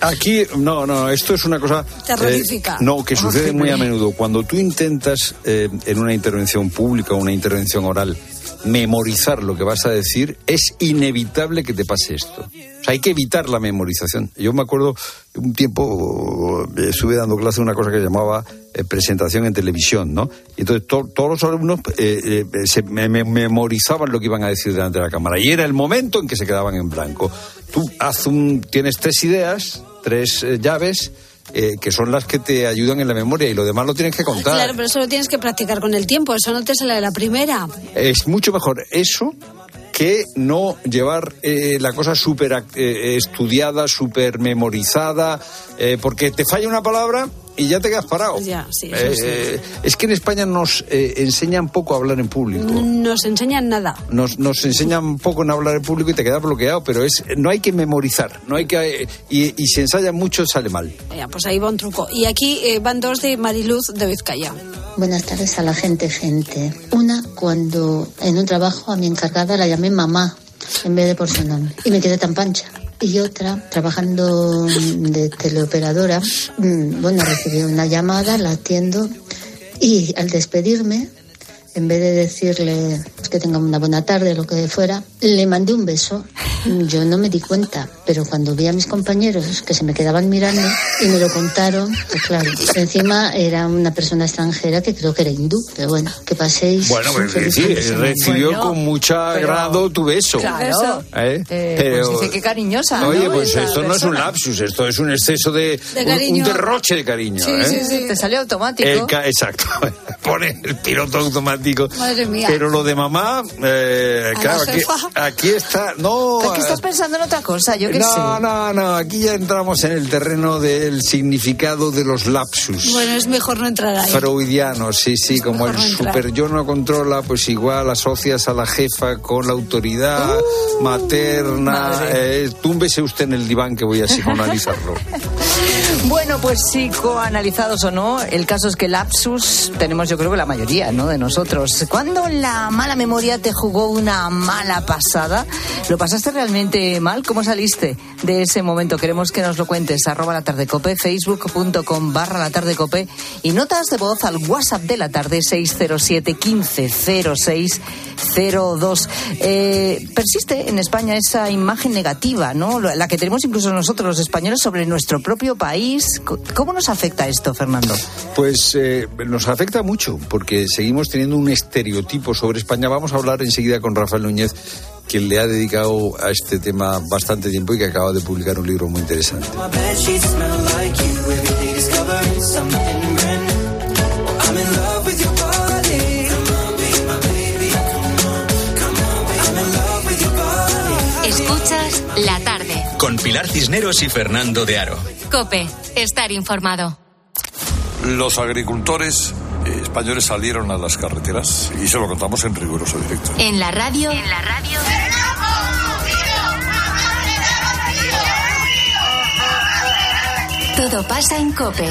Aquí, no, no, esto es una cosa. Terrorífica. eh, no, que sucede muy a menudo. Cuando tú intentas eh, en una intervención pública o una intervención oral memorizar lo que vas a decir, es inevitable que te pase esto. O sea, hay que evitar la memorización. Yo me acuerdo un tiempo eh, estuve dando clase de una cosa que llamaba eh, presentación en televisión, ¿no? Y entonces to- todos los alumnos eh, se me- me- memorizaban lo que iban a decir delante de la cámara y era el momento en que se quedaban en blanco. Tú haz un, tienes tres ideas, tres llaves eh, que son las que te ayudan en la memoria y lo demás lo tienes que contar. Claro, pero eso lo tienes que practicar con el tiempo. Eso no te sale de la primera. Es mucho mejor eso que no llevar eh, la cosa súper eh, estudiada, súper memorizada, eh, porque te falla una palabra y ya te quedas parado. Ya, sí, eso Eh, sí. eh, es que en España nos eh, enseñan poco a hablar en público. Nos enseñan nada. Nos, nos enseñan poco en hablar en público y te quedas bloqueado, pero es no hay que memorizar, no hay que eh, y, y si ensaya mucho sale mal. Ya, pues ahí va un truco. Y aquí eh, van dos de Mariluz de Vizcaya. Buenas tardes a la gente, gente. Una, cuando en un trabajo a mi encargada la llamé mamá en vez de por su nombre y me quedé tan pancha. Y otra, trabajando de teleoperadora, mm, bueno, recibí una llamada, la atiendo y al despedirme, en vez de decirle que tenga una buena tarde lo que fuera, le mandé un beso. Yo no me di cuenta, pero cuando vi a mis compañeros que se me quedaban mirando y me lo contaron, pues claro, encima era una persona extranjera que creo que era hindú, pero bueno, que paséis. Bueno, pues sí, recibió Bueno, con mucho pero- agrado tu beso. Claro. ¿Eh? Eh, Pero- pues dice que cariñosa. Oye, ¿no? pues esto no es un persona. lapsus, esto es un exceso de, De un- un, derroche de cariño. Sí, ¿eh? sí, sí, te salió automático. El ca- exacto, [laughs] pone el piloto automático. Madre mía. Pero lo de mamá, eh, A claro, la aquí, aquí está. No, ¿Por qué estás pensando en otra cosa? Yo qué no, sé. no, no, aquí ya entramos en el terreno del significado de los lapsus. Bueno, es mejor no entrar ahí. Freudiano, sí, sí, como el no super yo no controla, pues igual asocias a la jefa con la autoridad materna. madre. Eh, túmbese usted en el diván que voy a psicoanalizarlo. [laughs] Bueno, pues psicoanalizados o no, el caso es que lapsus tenemos yo creo que la mayoría, ¿no? De nosotros. ¿Cuándo la mala memoria te jugó una mala pasada? ¿Lo pasaste realmente mal? ¿Cómo saliste de ese momento? Queremos que nos lo cuentes. Arroba la facebook.com barra la y notas de voz al WhatsApp de la tarde 607 15 06 02. Eh, persiste en España esa imagen negativa, ¿no? La que tenemos incluso nosotros los españoles sobre nuestro propio país. ¿Cómo nos afecta esto, Fernando? Pues eh, nos afecta mucho porque seguimos teniendo un estereotipo sobre España. Vamos a hablar enseguida con Rafael Núñez, quien le ha dedicado a este tema bastante tiempo y que acaba de publicar un libro muy interesante. Escuchas la tarde. Con Pilar Cisneros y Fernando de Aro. Cope, estar informado. Los agricultores eh, españoles salieron a las carreteras y se lo contamos en riguroso directo. En la radio. En la radio. Todo pasa en Cope.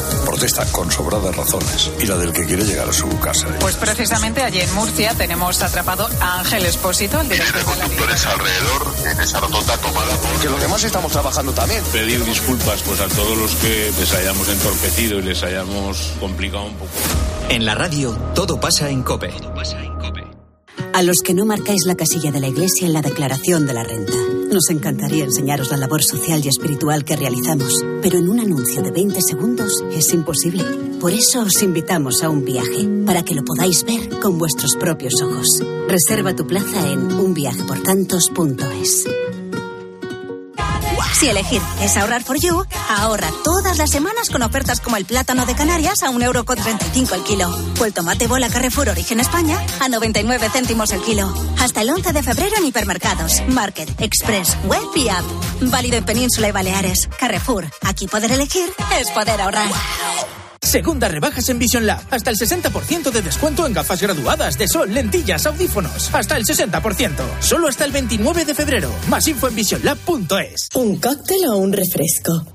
protesta con sobradas razones y la del que quiere llegar a su casa. Pues precisamente allí en Murcia tenemos atrapado a Ángel Espósito, el director de la Conductores alrededor en esa rotonda tomada por... Que los demás estamos trabajando también. Pedir disculpas pues a todos los que les hayamos entorpecido y les hayamos complicado un poco. En la radio, todo pasa en Cope. A los que no marcáis la casilla de la Iglesia en la declaración de la renta. Nos encantaría enseñaros la labor social y espiritual que realizamos, pero en un anuncio de 20 segundos es imposible. Por eso os invitamos a un viaje, para que lo podáis ver con vuestros propios ojos. Reserva tu plaza en unviajeportantos.es. Si elegir es ahorrar for you, ahorra todas las semanas con ofertas como el plátano de Canarias a 1,35€ el kilo o el tomate bola Carrefour Origen España a 99 céntimos el kilo. Hasta el 11 de febrero en hipermercados, Market, Express, Web y App. Válido en Península y Baleares. Carrefour, aquí poder elegir es poder ahorrar. Segundas rebajas en Vision Lab. Hasta el 60% de descuento en gafas graduadas de sol, lentillas, audífonos. Hasta el 60%. Solo hasta el 29 de febrero. Más info en visionlab.es. ¿Un cóctel o un refresco?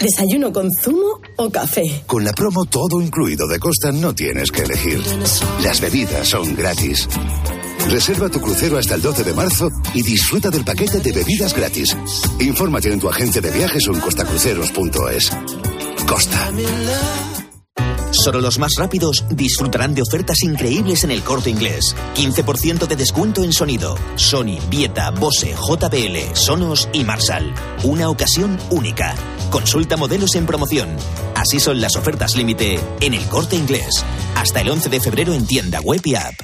¿Desayuno con zumo o café? Con la promo todo incluido de Costa no tienes que elegir. Las bebidas son gratis. Reserva tu crucero hasta el 12 de marzo y disfruta del paquete de bebidas gratis. Infórmate en tu agente de viajes o en costacruceros.es. Costa. Solo los más rápidos disfrutarán de ofertas increíbles en el corte inglés. 15% de descuento en sonido. Sony, Vieta, Bose, JBL, Sonos y Marshall. Una ocasión única. Consulta modelos en promoción. Así son las ofertas límite en el corte inglés. Hasta el 11 de febrero en tienda web y app.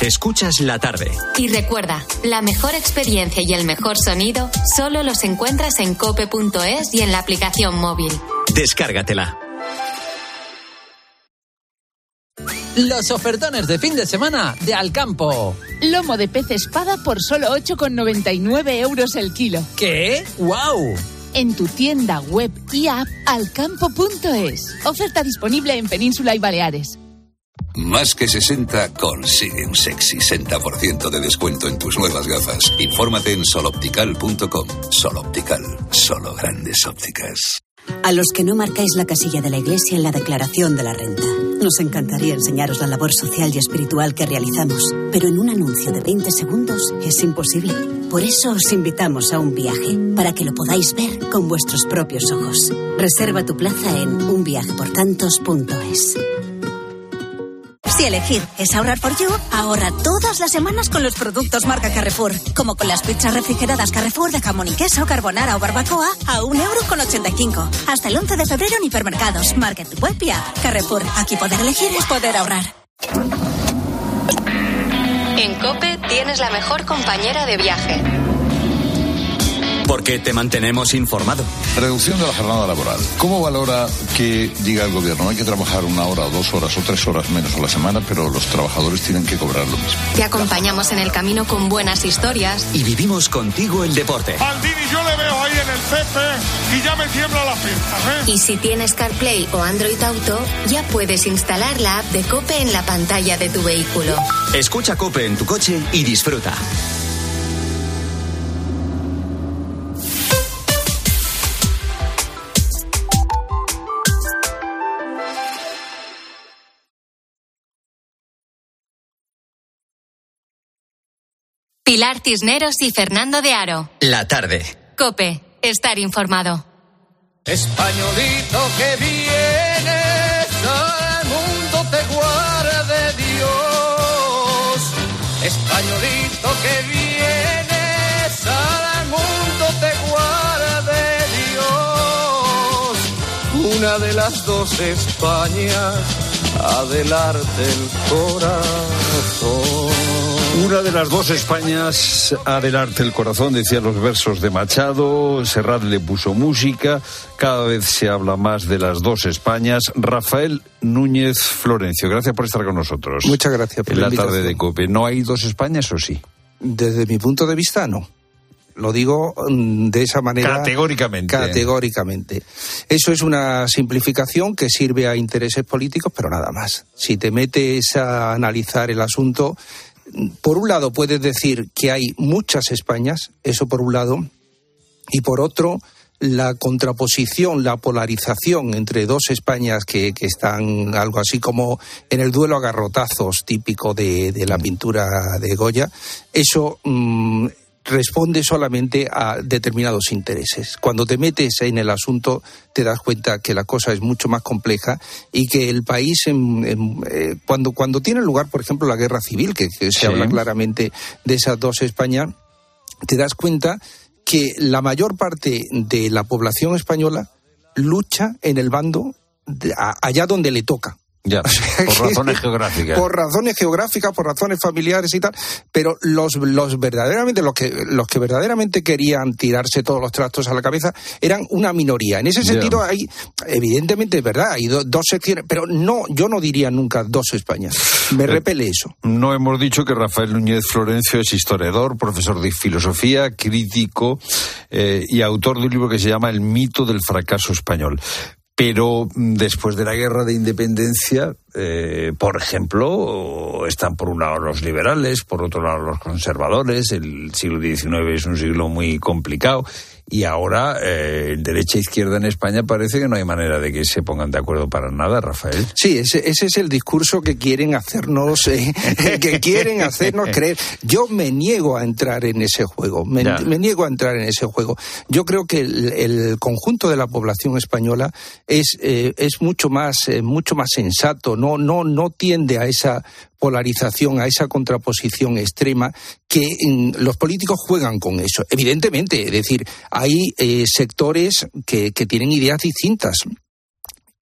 Escuchas la tarde. Y recuerda, la mejor experiencia y el mejor sonido solo los encuentras en cope.es y en la aplicación móvil. Descárgatela. Los ofertones de fin de semana de Alcampo. Lomo de pez espada por solo 8,99 euros el kilo. ¿Qué? ¡Wow! En tu tienda web y app alcampo.es. Oferta disponible en Península y Baleares. Más que 60 consigue un sexy 60% de descuento en tus nuevas gafas. Infórmate en soloptical.com. Soloptical, solo grandes ópticas. A los que no marcáis la casilla de la iglesia en la declaración de la renta. Nos encantaría enseñaros la labor social y espiritual que realizamos, pero en un anuncio de 20 segundos es imposible. Por eso os invitamos a un viaje, para que lo podáis ver con vuestros propios ojos. Reserva tu plaza en unviajeportantos.es. Si elegir es ahorrar por you, ahorra todas las semanas con los productos marca Carrefour. Como con las pizzas refrigeradas Carrefour de jamón y queso, carbonara o barbacoa a 1,85 euro. Hasta el 11 de febrero en hipermercados, market, web. Carrefour, aquí poder elegir es poder ahorrar. En Cope tienes la mejor compañera de viaje. Porque te mantenemos informado. Reducción de la jornada laboral. ¿Cómo valora que diga el gobierno? Hay que trabajar una hora, o dos horas o tres horas menos a la semana, pero los trabajadores tienen que cobrar lo mismo. Te acompañamos en el camino con buenas historias. Y vivimos contigo el deporte. Aldini yo le veo ahí en el cepe y ya me tiembla la pierna, ¿eh? Y si tienes CarPlay o Android Auto, ya puedes instalar la app de Cope en la pantalla de tu vehículo. Escucha Cope en tu coche y disfruta. Pilar Cisneros y Fernando de Aro. La tarde. Cope, estar informado. Españolito que vienes al mundo te guarde Dios. Españolito que vienes al mundo te guarde Dios. Una de las dos Españas, adelante el corazón. Una de las dos Españas, adelante el corazón, decían los versos de Machado, Serrat le puso música, cada vez se habla más de las dos Españas. Rafael Núñez Florencio, gracias por estar con nosotros. Muchas gracias por En la la tarde de COPE, ¿no hay dos Españas o sí? Desde mi punto de vista, no. Lo digo mm, de esa manera. Categóricamente. Categóricamente. Eso es una simplificación que sirve a intereses políticos, pero nada más. Si te metes a analizar el asunto, por un lado puedes decir que hay muchas Españas, eso por un lado, y por otro, la contraposición, la polarización entre dos Españas que, que están algo así como en el duelo a garrotazos típico de, la pintura de Goya, eso mm, responde solamente a determinados intereses. Cuando te metes en el asunto te das cuenta que la cosa es mucho más compleja y que el país, en- en- eh, cuando, cuando tiene lugar, por ejemplo, la guerra civil, que, que se Sí. habla claramente de esas dos Españas, te das cuenta que la mayor parte de la población española lucha en el bando de- a- allá donde le toca. Ya, [laughs] por razones geográficas. Por razones geográficas, por razones familiares y tal. Pero los, los verdaderamente, los que, los que verdaderamente querían tirarse todos los trastos a la cabeza eran una minoría. En ese sentido hay, evidentemente es verdad, hay do- dos secciones, pero no, yo no diría nunca dos Españas. Me Eh, repele eso. No hemos dicho que Rafael Núñez Florencio es historiador, profesor de filosofía, crítico eh, y autor de un libro que se llama El mito del fracaso español. Pero mm, después de la guerra de independencia, eh, por ejemplo, están por un lado los liberales, por otro lado los conservadores. El siglo XIX es un siglo muy complicado. Y ahora, eh, derecha e izquierda en España parece que no hay manera de que se pongan de acuerdo para nada, Rafael. Sí, ese, ese es el discurso que quieren hacernos, eh, que quieren hacernos creer. Yo me niego a entrar en ese juego, me niego a entrar en ese juego. Yo creo que el, el conjunto de la población española es, eh, es mucho más, eh, mucho más sensato, no, no, no tiende a esa polarización, a esa contraposición extrema, que mm, los políticos juegan con eso. Evidentemente, es decir, hay eh, sectores que, que tienen ideas distintas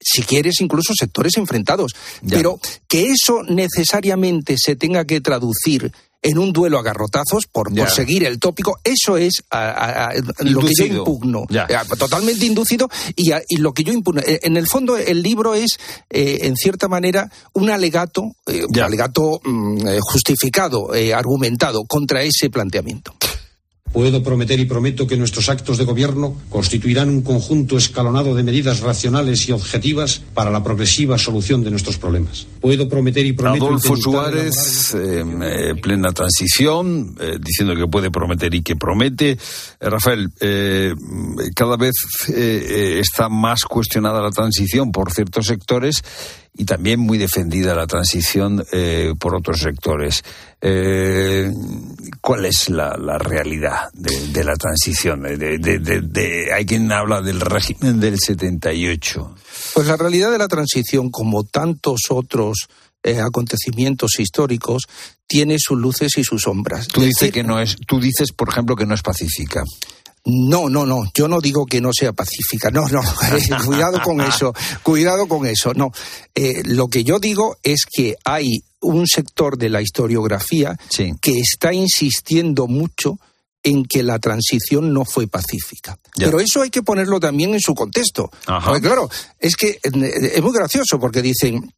si quieres, incluso sectores enfrentados. Pero que eso necesariamente se tenga que traducir en un duelo a garrotazos por, por seguir el tópico, eso es lo que yo impugno. Totalmente inducido y, lo que yo impugno. Eh, en el fondo, el libro es, eh, en cierta manera, un alegato, eh, un alegato mm, justificado, argumentado contra ese planteamiento. Puedo prometer y prometo que nuestros actos de gobierno constituirán un conjunto escalonado de medidas racionales y objetivas para la progresiva solución de nuestros problemas. Puedo prometer y prometo. Adolfo Suárez, eh, eh, plena transición, eh, diciendo que puede prometer y que promete. Rafael, cada vez está más cuestionada la transición por ciertos sectores y también muy defendida la transición eh, por otros sectores. Eh, ¿Cuál es la, realidad de, la transición? De, hay quien habla del régimen del 78. Pues la realidad de la transición, como tantos otros eh, acontecimientos históricos, tiene sus luces y sus sombras. Tú dices que no es, tú dices, por ejemplo, que no es pacífica. No, no, no. Yo no digo que no sea pacífica. No, no. [laughs] cuidado con eso. Cuidado con eso. No. Eh, lo que yo digo es que hay un sector de la historiografía que está insistiendo mucho en que la transición no fue pacífica. Pero eso hay que ponerlo también en su contexto. claro, es que eh, es muy gracioso porque dicen,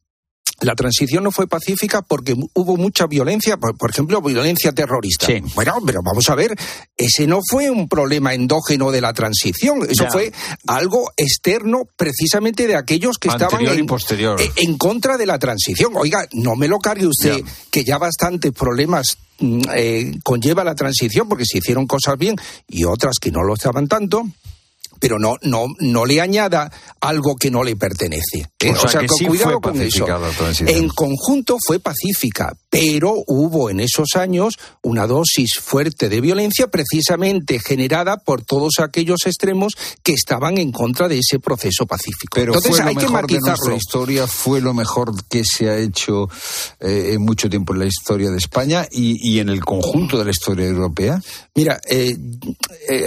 la transición no fue pacífica porque hubo mucha violencia, por, ejemplo, violencia terrorista. Bueno, pero vamos a ver, ese no fue un problema endógeno de la transición, eso fue algo externo precisamente de aquellos que estaban en, e, en, contra de la transición. Oiga, no me lo cargue usted, que ya bastantes problemas mm, eh, conlleva la transición porque se hicieron cosas bien y otras que no lo estaban tanto pero no, no, no le añada algo que no le pertenece. ¿eh? O, sea, que cuidado con eso. En conjunto fue pacífica, pero hubo en esos años una dosis fuerte de violencia precisamente generada por todos aquellos extremos que estaban en contra de ese proceso pacífico. Pero Entonces hay que matizarlo. De historia fue lo mejor que se ha hecho eh, en mucho tiempo en la historia de España y, en el conjunto de la historia europea. Mira, eh,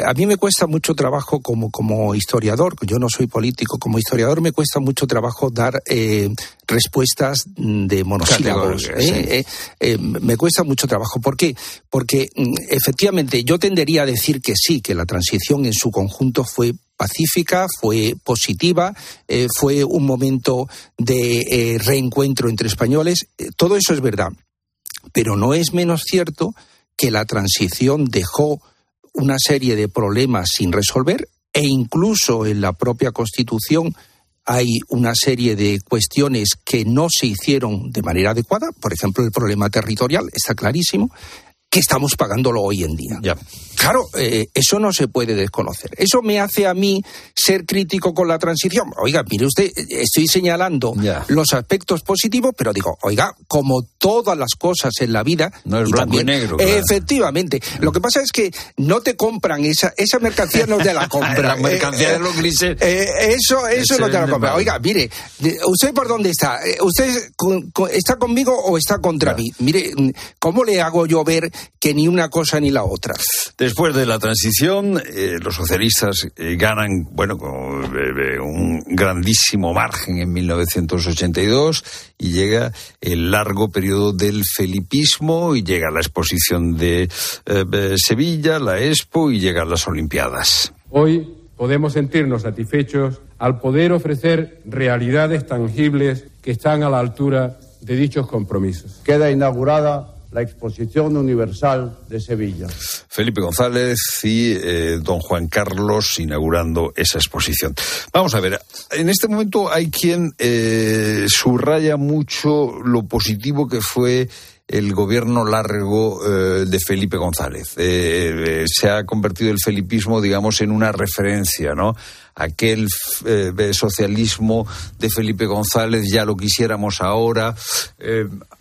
a mí me cuesta mucho trabajo como como historiador, yo no soy político, como historiador me cuesta mucho trabajo dar eh, respuestas de monosílabos. ¿eh? Eh, me cuesta mucho trabajo. ¿Por qué? Porque mm, efectivamente yo tendería a decir que sí, que la transición en su conjunto fue pacífica, fue positiva, fue un momento de reencuentro entre españoles. todo eso es verdad. Pero no es menos cierto que la transición dejó una serie de problemas sin resolver e incluso en la propia Constitución hay una serie de cuestiones que no se hicieron de manera adecuada, por ejemplo el problema territorial, está clarísimo, que estamos pagándolo hoy en día. Claro, eh, eso no se puede desconocer. Eso me hace a mí ser crítico con la transición. Oiga, mire usted, estoy señalando los aspectos positivos, pero digo, oiga, como todas las cosas en la vida. No es blanco y negro. Efectivamente. Lo que pasa es que no te compran esa, esa mercancía, no te la [laughs] compran. la mercancía de los grises. Eh, eh, eso eso no te la compran. Oiga, mire, ¿usted por dónde está? ¿Usted está conmigo o está contra mí? Mire, ¿cómo le hago yo ver que ni una cosa ni la otra. Después de la transición, eh, los socialistas eh, ganan, bueno, eh, un grandísimo margen en 1982 y llega el largo periodo del felipismo y llega la exposición de Sevilla, la Expo y llegan las Olimpiadas. Hoy podemos sentirnos satisfechos al poder ofrecer realidades tangibles que están a la altura de dichos compromisos. Queda inaugurada la Exposición Universal de Sevilla. Felipe González y eh, don Juan Carlos inaugurando esa exposición. Vamos a ver, en este momento hay quien eh, subraya mucho lo positivo que fue el gobierno largo eh, de Felipe González. Eh, se ha convertido el felipismo, digamos, en una referencia, ¿no? Aquel socialismo de Felipe González, ya lo quisiéramos ahora.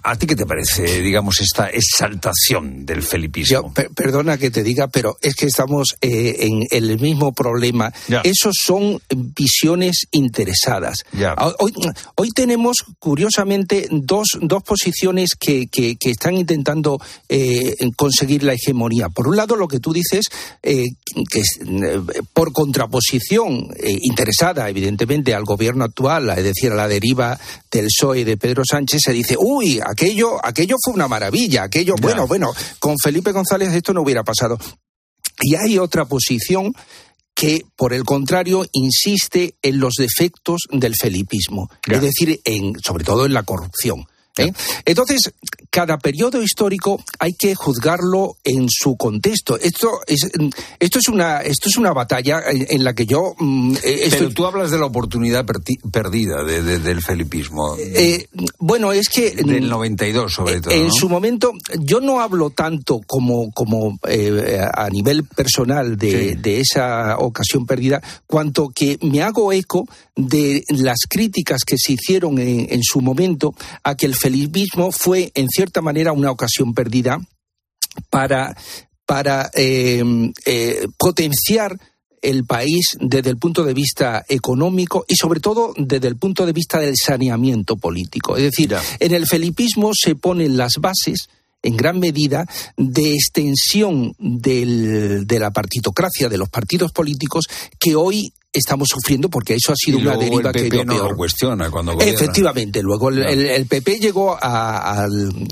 ¿A ti qué te parece, digamos, esta exaltación del felipismo? perdona que te diga, pero es que estamos en el mismo problema. Esos son visiones interesadas. Hoy, hoy, tenemos, curiosamente, dos, dos posiciones que, que que, están intentando eh, conseguir la hegemonía. Por un lado, lo que tú dices, eh, que eh, por contraposición interesada, evidentemente, al gobierno actual, es decir, a la deriva del PSOE de Pedro Sánchez, se dice, uy, aquello, aquello fue una maravilla, aquello, bueno, bueno, con Felipe González esto no hubiera pasado. Y hay otra posición que, por el contrario, insiste en los defectos del felipismo, es decir, en, sobre todo en la corrupción. ¿eh? Entonces, cada periodo histórico hay que juzgarlo en su contexto. Esto es, esto es, una, esto es una batalla en, la que yo... Mm, eh, Pero tú hablas de la oportunidad perdida del felipismo. Eh, bueno, es que... Del 92 sobre todo. En su momento, yo no hablo tanto como, como a nivel personal de, de esa ocasión perdida, cuanto que me hago eco de las críticas que se hicieron en, en su momento a que el felipismo fue, en cierta manera, una ocasión perdida para, para em, eh, potenciar el país desde el punto de vista económico y sobre todo desde el punto de vista del saneamiento político. Es decir, en el felipismo se ponen las bases en gran medida de extensión del, de la partitocracia, de los partidos políticos, que hoy estamos sufriendo porque eso ha sido una deriva el PP que no Lo cuestiona cuando Efectivamente, luego el, PP llegó a,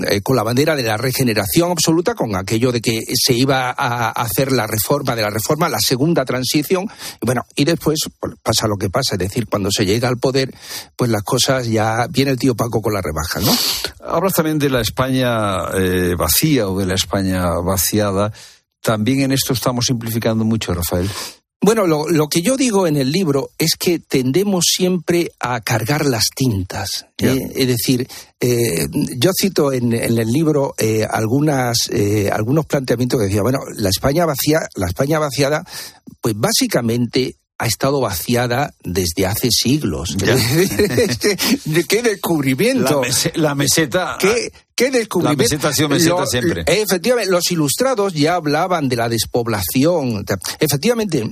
eh, con la bandera de la regeneración absoluta, con aquello de que se iba a hacer la reforma de la reforma, la segunda transición, y bueno, y después pues, pasa lo que pasa, es decir, cuando se llega al poder, pues las cosas ya viene el tío Paco con la rebaja, ¿no? Hablas también de la España eh, vacía o de la España vaciada. También en esto estamos simplificando mucho, Rafael. Bueno, lo, que yo digo en el libro es que tendemos siempre a cargar las tintas. ¿eh? Es decir, eh, yo cito en, el libro eh, algunas, algunos planteamientos que decía, bueno, la España vacía, la España vaciada, pues básicamente ha estado vaciada desde hace siglos. [laughs] [laughs] ¿Qué descubrimiento? La, meseta. ¿Qué, ¿Qué descubrimiento? La meseta ha sido meseta siempre. Efectivamente, los ilustrados ya hablaban de la despoblación. Efectivamente,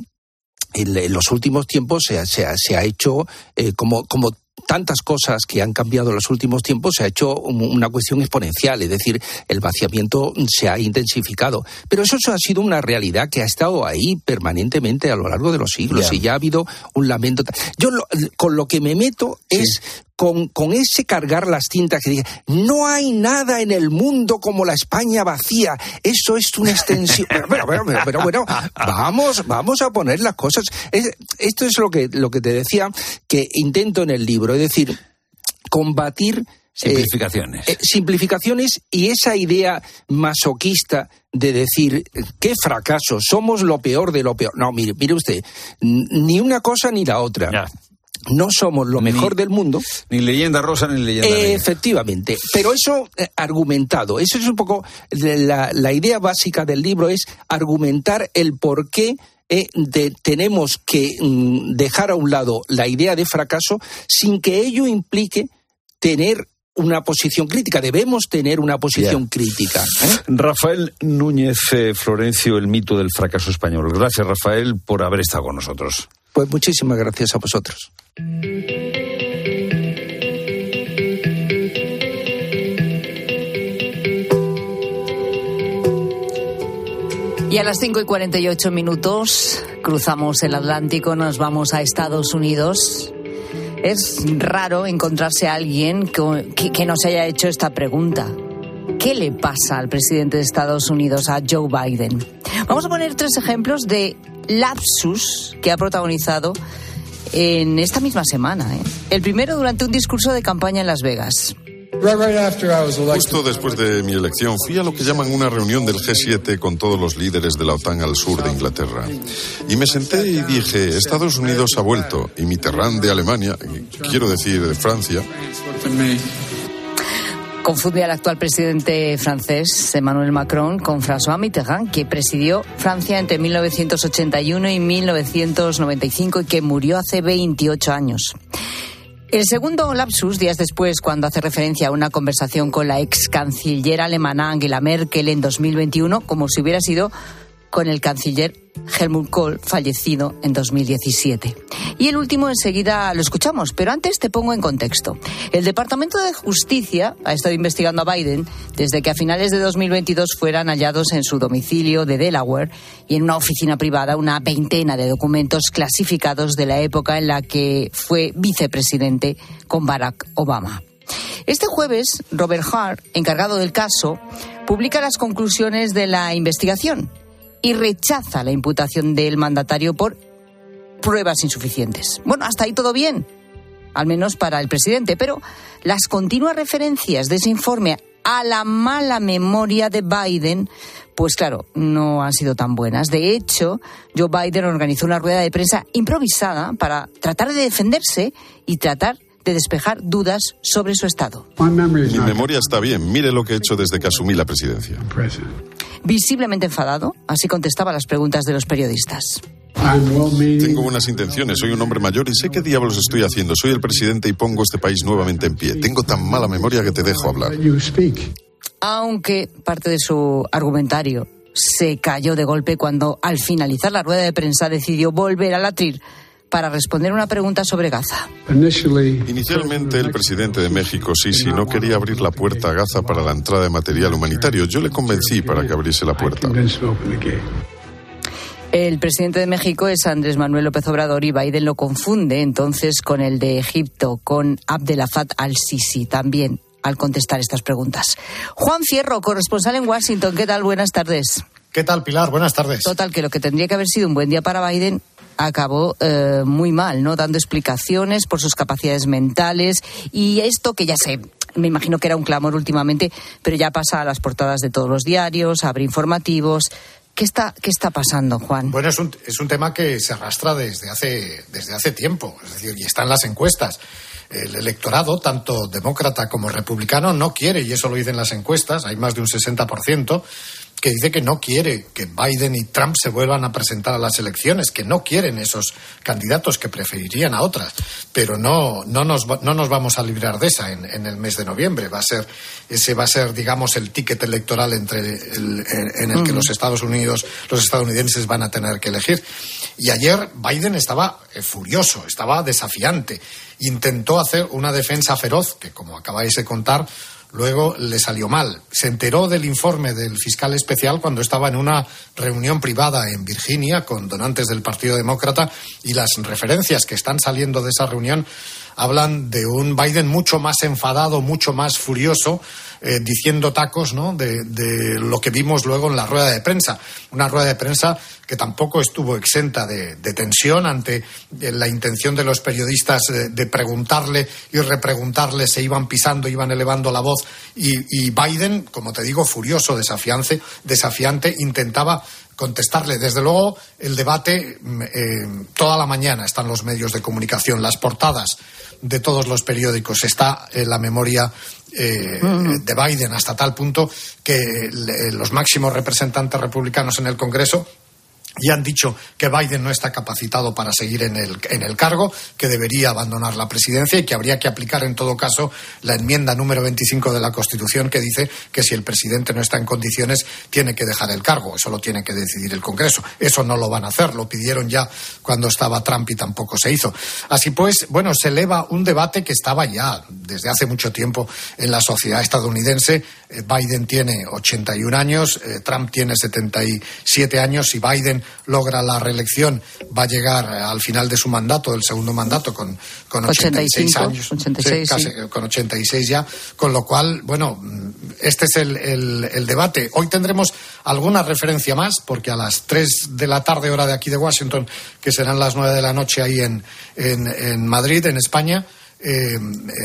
en, los últimos tiempos se, se, ha hecho eh, como, como tantas cosas que han cambiado en los últimos tiempos, se ha hecho una cuestión exponencial, es decir, el vaciamiento se ha intensificado. Pero eso ha sido una realidad que ha estado ahí permanentemente a lo largo de los siglos y ya ha habido un lamento. Yo con lo que me meto es con, con, ese cargar las tintas que dice, no hay nada en el mundo como la España vacía, eso es una extensión. [laughs] pero, pero, pero, bueno, vamos, vamos a poner las cosas. esto es lo que, lo que te decía que intento en el libro, es decir, combatir eh, Simplificaciones. Eh, simplificaciones y esa idea masoquista de decir, qué fracaso, somos lo peor de lo peor. No, mire, mire usted, ni una cosa ni la otra no somos lo mejor del mundo. Ni leyenda rosa ni leyenda Efectivamente. Pero eso eh, argumentado, eso es un poco la, la, idea básica del libro, es argumentar el por qué eh, tenemos que mm, dejar a un lado la idea de fracaso sin que ello implique tener una posición crítica, debemos tener una posición crítica. ¿eh? Rafael Núñez Florencio, el mito del fracaso español. Gracias, Rafael, por haber estado con nosotros. Pues muchísimas gracias a vosotros. Y a las 5 y 48 minutos cruzamos el Atlántico, nos vamos a Estados Unidos. Es raro encontrarse a alguien que, nos haya hecho esta pregunta. ¿Qué le pasa al presidente de Estados Unidos, a Joe Biden? Vamos a poner tres ejemplos de lapsus que ha protagonizado en esta misma semana. ¿eh? El primero durante un discurso de campaña en Las Vegas. Justo después de mi elección fui a lo que llaman una reunión del G7 con todos los líderes de la OTAN al sur de Inglaterra. Y me senté y dije, Estados Unidos ha vuelto y Mitterrand de Alemania, quiero decir de Francia, Confunde al actual presidente francés, Emmanuel Macron, con François Mitterrand, que presidió Francia entre 1981 y 1995 y que murió hace 28 años. El segundo lapsus, días después, cuando hace referencia a una conversación con la ex canciller alemana Angela Merkel en 2021, como si hubiera sido con el canciller Helmut Kohl, fallecido en 2017. Y el último enseguida lo escuchamos, pero antes te pongo en contexto. El Departamento de Justicia ha estado investigando a Biden desde que a finales de 2022 fueran hallados en su domicilio de Delaware y en una oficina privada una veintena de documentos clasificados de la época en la que fue vicepresidente con Barack Obama. Este jueves, Robert Hart, encargado del caso, publica las conclusiones de la investigación y rechaza la imputación del mandatario por pruebas insuficientes. Bueno, hasta ahí todo bien, al menos para el presidente, pero las continuas referencias de ese informe a la mala memoria de Biden, pues claro, no han sido tan buenas. De hecho, Joe Biden organizó una rueda de prensa improvisada para tratar de defenderse y tratar de despejar dudas sobre su estado. Mi memoria está bien. Mire lo que he hecho desde que asumí la presidencia. Visiblemente enfadado, así contestaba las preguntas de los periodistas. Tengo buenas intenciones, soy un hombre mayor y sé qué diablos estoy haciendo. Soy el presidente y pongo este país nuevamente en pie. Tengo tan mala memoria que te dejo hablar. Aunque parte de su argumentario se cayó de golpe cuando, al finalizar la rueda de prensa, decidió volver al atril para responder una pregunta sobre Gaza. Inicialmente el presidente de México, Sisi, no quería abrir la puerta a Gaza para la entrada de material humanitario. Yo le convencí para que abriese la puerta. El presidente de México es Andrés Manuel López Obrador y Biden lo confunde entonces con el de Egipto, con Abdelafat al-Sisi también al contestar estas preguntas. Juan Fierro, corresponsal en Washington. ¿Qué tal? Buenas tardes. ¿Qué tal, Pilar? Buenas tardes. Total, que lo que tendría que haber sido un buen día para Biden acabó eh, muy mal, ¿no? Dando explicaciones por sus capacidades mentales y esto que ya sé, me imagino que era un clamor últimamente, pero ya pasa a las portadas de todos los diarios, abre informativos. ¿Qué está, ¿Qué está pasando, Juan? Bueno, es un, es un tema que se arrastra desde hace, desde hace tiempo, es decir, y está en las encuestas. El electorado, tanto demócrata como republicano, no quiere, y eso lo dicen las encuestas, hay más de un 60%, que dice que no quiere que Biden y Trump se vuelvan a presentar a las elecciones, que no quieren esos candidatos, que preferirían a otras. Pero no, no, nos, no nos vamos a librar de esa en, en, el mes de noviembre. Va a ser, ese va a ser, digamos, el ticket electoral entre el, en el que los Estados Unidos, los estadounidenses van a tener que elegir. Y ayer Biden estaba eh, furioso, estaba desafiante. Intentó hacer una defensa feroz, que como acabáis de contar, luego le salió mal. Se enteró del informe del fiscal especial cuando estaba en una reunión privada en Virginia con donantes del Partido Demócrata y las referencias que están saliendo de esa reunión hablan de un Biden mucho más enfadado, mucho más furioso, eh, diciendo tacos ¿no? De, lo que vimos luego en la rueda de prensa. Una rueda de prensa que tampoco estuvo exenta de, tensión ante eh, la intención de los periodistas de, de, preguntarle y repreguntarle, se iban pisando, iban elevando la voz y, y Biden, como te digo, furioso, desafiante, desafiante, intentaba contestarle. Desde luego, el debate eh, toda la mañana están los medios de comunicación, las portadas de todos los periódicos, está en la memoria eh, de Biden hasta tal punto que los máximos representantes republicanos en el Congreso y han dicho que Biden no está capacitado para seguir en el, en el cargo, que debería abandonar la presidencia y que habría que aplicar en todo caso la enmienda número 25 de la Constitución que dice que si el presidente no está en condiciones tiene que dejar el cargo. Eso lo tiene que decidir el Congreso. Eso no lo van a hacer. Lo pidieron ya cuando estaba Trump y tampoco se hizo. Así pues, bueno, se eleva un debate que estaba ya desde hace mucho tiempo en la sociedad estadounidense. Eh, Biden tiene 81 años, eh, Trump tiene 77 años y Biden logra la reelección, va a llegar al final de su mandato, del segundo mandato, con, con 86 años. 86, sí, casi, sí. Con 86 ya. Con lo cual, bueno, este es el, el, el, debate. Hoy tendremos alguna referencia más, porque a las 3 de la tarde, hora de aquí de Washington, que serán las 9 de la noche ahí en, en, en Madrid, en España, eh,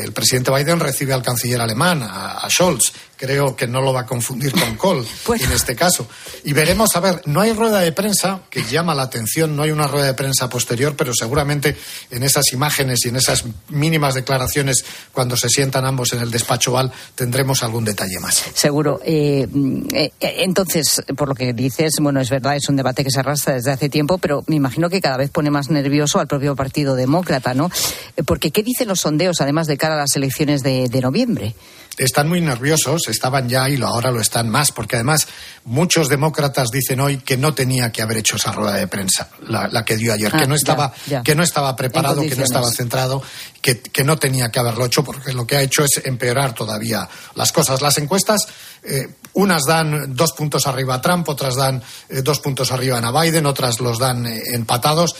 el presidente Biden recibe al canciller alemán, a, a, Scholz, creo que no lo va a confundir con [laughs] Col en este caso. Y veremos, a ver, no hay rueda de prensa que llama la atención, no hay una rueda de prensa posterior, pero seguramente en esas imágenes y en esas mínimas declaraciones cuando se sientan ambos en el despacho Val tendremos algún detalle más. Seguro. Eh, eh, entonces, por lo que dices, bueno, es verdad, es un debate que se arrastra desde hace tiempo, pero me imagino que cada vez pone más nervioso al propio Partido Demócrata, ¿no? Eh, porque, ¿qué dicen los sondeos, además de cara a las elecciones de noviembre? Están muy nerviosos, estaban ya y ahora lo están más, porque además muchos demócratas dicen hoy que no tenía que haber hecho esa rueda de prensa, la, que dio ayer, que ah, no estaba, que no estaba preparado, que no estaba centrado, que, no tenía que haberlo hecho, porque lo que ha hecho es empeorar todavía las cosas. Las encuestas, eh, unas dan dos puntos arriba a Trump, otras dan eh, dos puntos arriba a Biden, otras los dan eh, empatados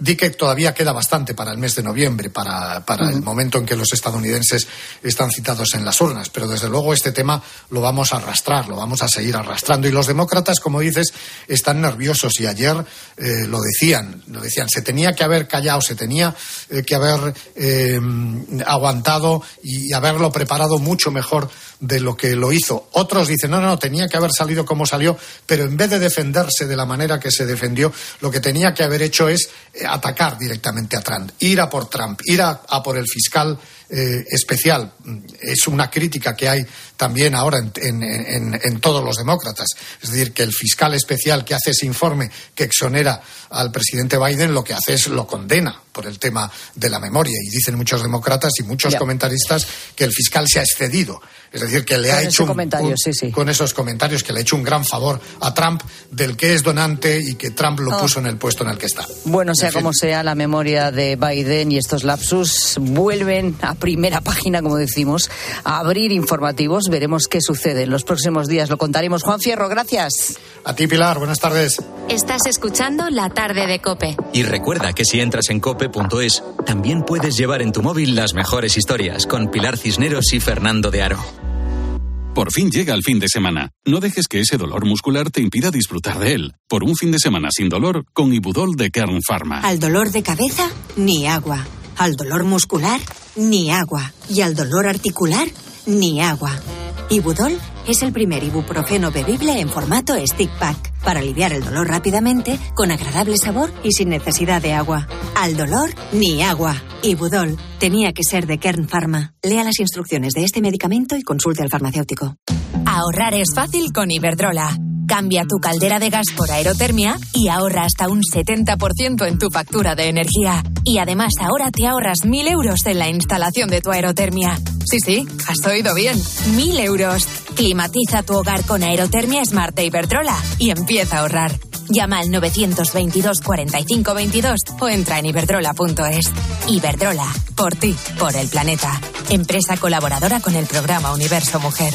di que todavía queda bastante para el mes de noviembre, para, para el momento en que los estadounidenses están citados en las urnas. Pero desde luego este tema lo vamos a arrastrar, lo vamos a seguir arrastrando. Y los demócratas, como dices, están nerviosos y ayer eh, lo decían, lo decían, se tenía que haber callado, se tenía eh, que haber eh, aguantado y haberlo preparado mucho mejor de lo que lo hizo. Otros dicen, no, no, tenía que haber salido como salió, pero en vez de defenderse de la manera que se defendió, lo que tenía que haber hecho es eh, atacar directamente a Trump, ir a por Trump, ir a, por el fiscal eh, especial. Es una crítica que hay también ahora en, todos los demócratas. Es decir, que el fiscal especial que hace ese informe que exonera al presidente Biden lo que hace es lo condena por el tema de la memoria. Y dicen muchos demócratas y muchos comentaristas que el fiscal se ha excedido es decir, que le ha hecho con esos comentarios que le ha hecho un gran favor a Trump del que es donante y que Trump lo oh. puso en el puesto en el que está. Bueno, sea como sea, la memoria de Biden y estos lapsus vuelven a primera página, como decimos, a abrir informativos. Veremos qué sucede en los próximos días. Lo contaremos. Juan Fierro, gracias. A ti, Pilar. Buenas tardes. Estás escuchando La Tarde de Cope. Y recuerda que si entras en cope.es, también puedes llevar en tu móvil las mejores historias con Pilar Cisneros y Fernando de Aro. Por fin llega el fin de semana. No dejes que ese dolor muscular te impida disfrutar de él. Por un fin de semana sin dolor, con Ibudol de Kern Pharma. Al dolor de cabeza, ni agua. Al dolor muscular, ni agua. Y al dolor articular, ni agua. Ibudol es el primer ibuprofeno bebible en formato stick pack para aliviar el dolor rápidamente, con agradable sabor y sin necesidad de agua. Al dolor, ni agua. Ibudol tenía que ser de Kern Pharma. Lea las instrucciones de este medicamento y consulte al farmacéutico. Ahorrar es fácil con Iberdrola. Cambia tu caldera de gas por aerotermia y ahorra hasta un 70% en tu factura de energía. Y además ahora te ahorras 1.000 euros en la instalación de tu aerotermia. Sí, sí, has oído bien. 1.000 euros. Climatiza tu hogar con aerotermia Smart de Iberdrola y empieza a ahorrar. Llama al 922 45 22 o entra en iberdrola.es. Iberdrola, por ti, por el planeta. Empresa colaboradora con el programa Universo Mujer.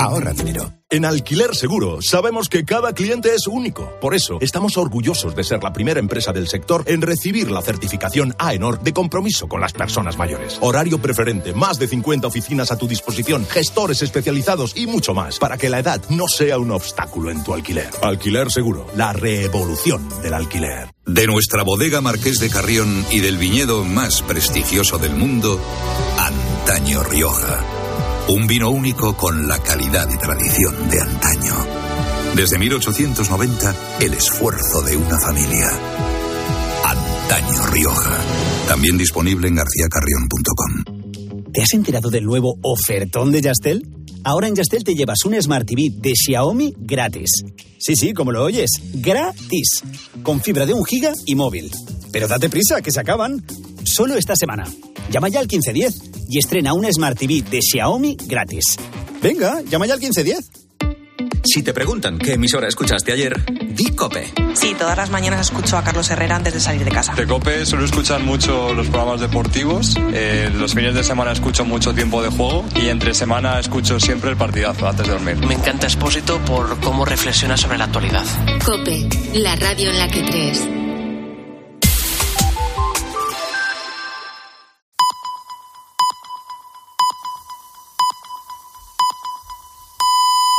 ahorra dinero. En Alquiler Seguro sabemos que cada cliente es único. Por eso estamos orgullosos de ser la primera empresa del sector en recibir la certificación AENOR de compromiso con las personas mayores. Horario preferente, más de 50 oficinas a tu disposición, gestores especializados y mucho más para que la edad no sea un obstáculo en tu alquiler. Alquiler Seguro, la revolución del alquiler. De nuestra bodega Marqués de Carrión y del viñedo más prestigioso del mundo, Antaño Rioja. Un vino único con la calidad y tradición de antaño. Desde 1890, el esfuerzo de una familia. Antaño Rioja. También disponible en garcíacarrión.com. ¿Te has enterado del nuevo ofertón de Yastel? Ahora en Yastel te llevas un Smart TV de Xiaomi gratis. Sí, sí, como lo oyes, gratis. Con fibra de un giga y móvil. Pero date prisa, que se acaban. Solo esta semana. Llama ya al 1510 y estrena un Smart TV de Xiaomi gratis. Venga, llama ya al 1510. Si te preguntan qué emisora escuchaste ayer, di Cope. Sí, todas las mañanas escucho a Carlos Herrera antes de salir de casa. De Cope suelo escuchar mucho los programas deportivos. Eh, los fines de semana escucho mucho tiempo de juego y entre semana escucho siempre el partidazo antes de dormir. Me encanta Expósito por cómo reflexiona sobre la actualidad. Cope, la radio en la que crees.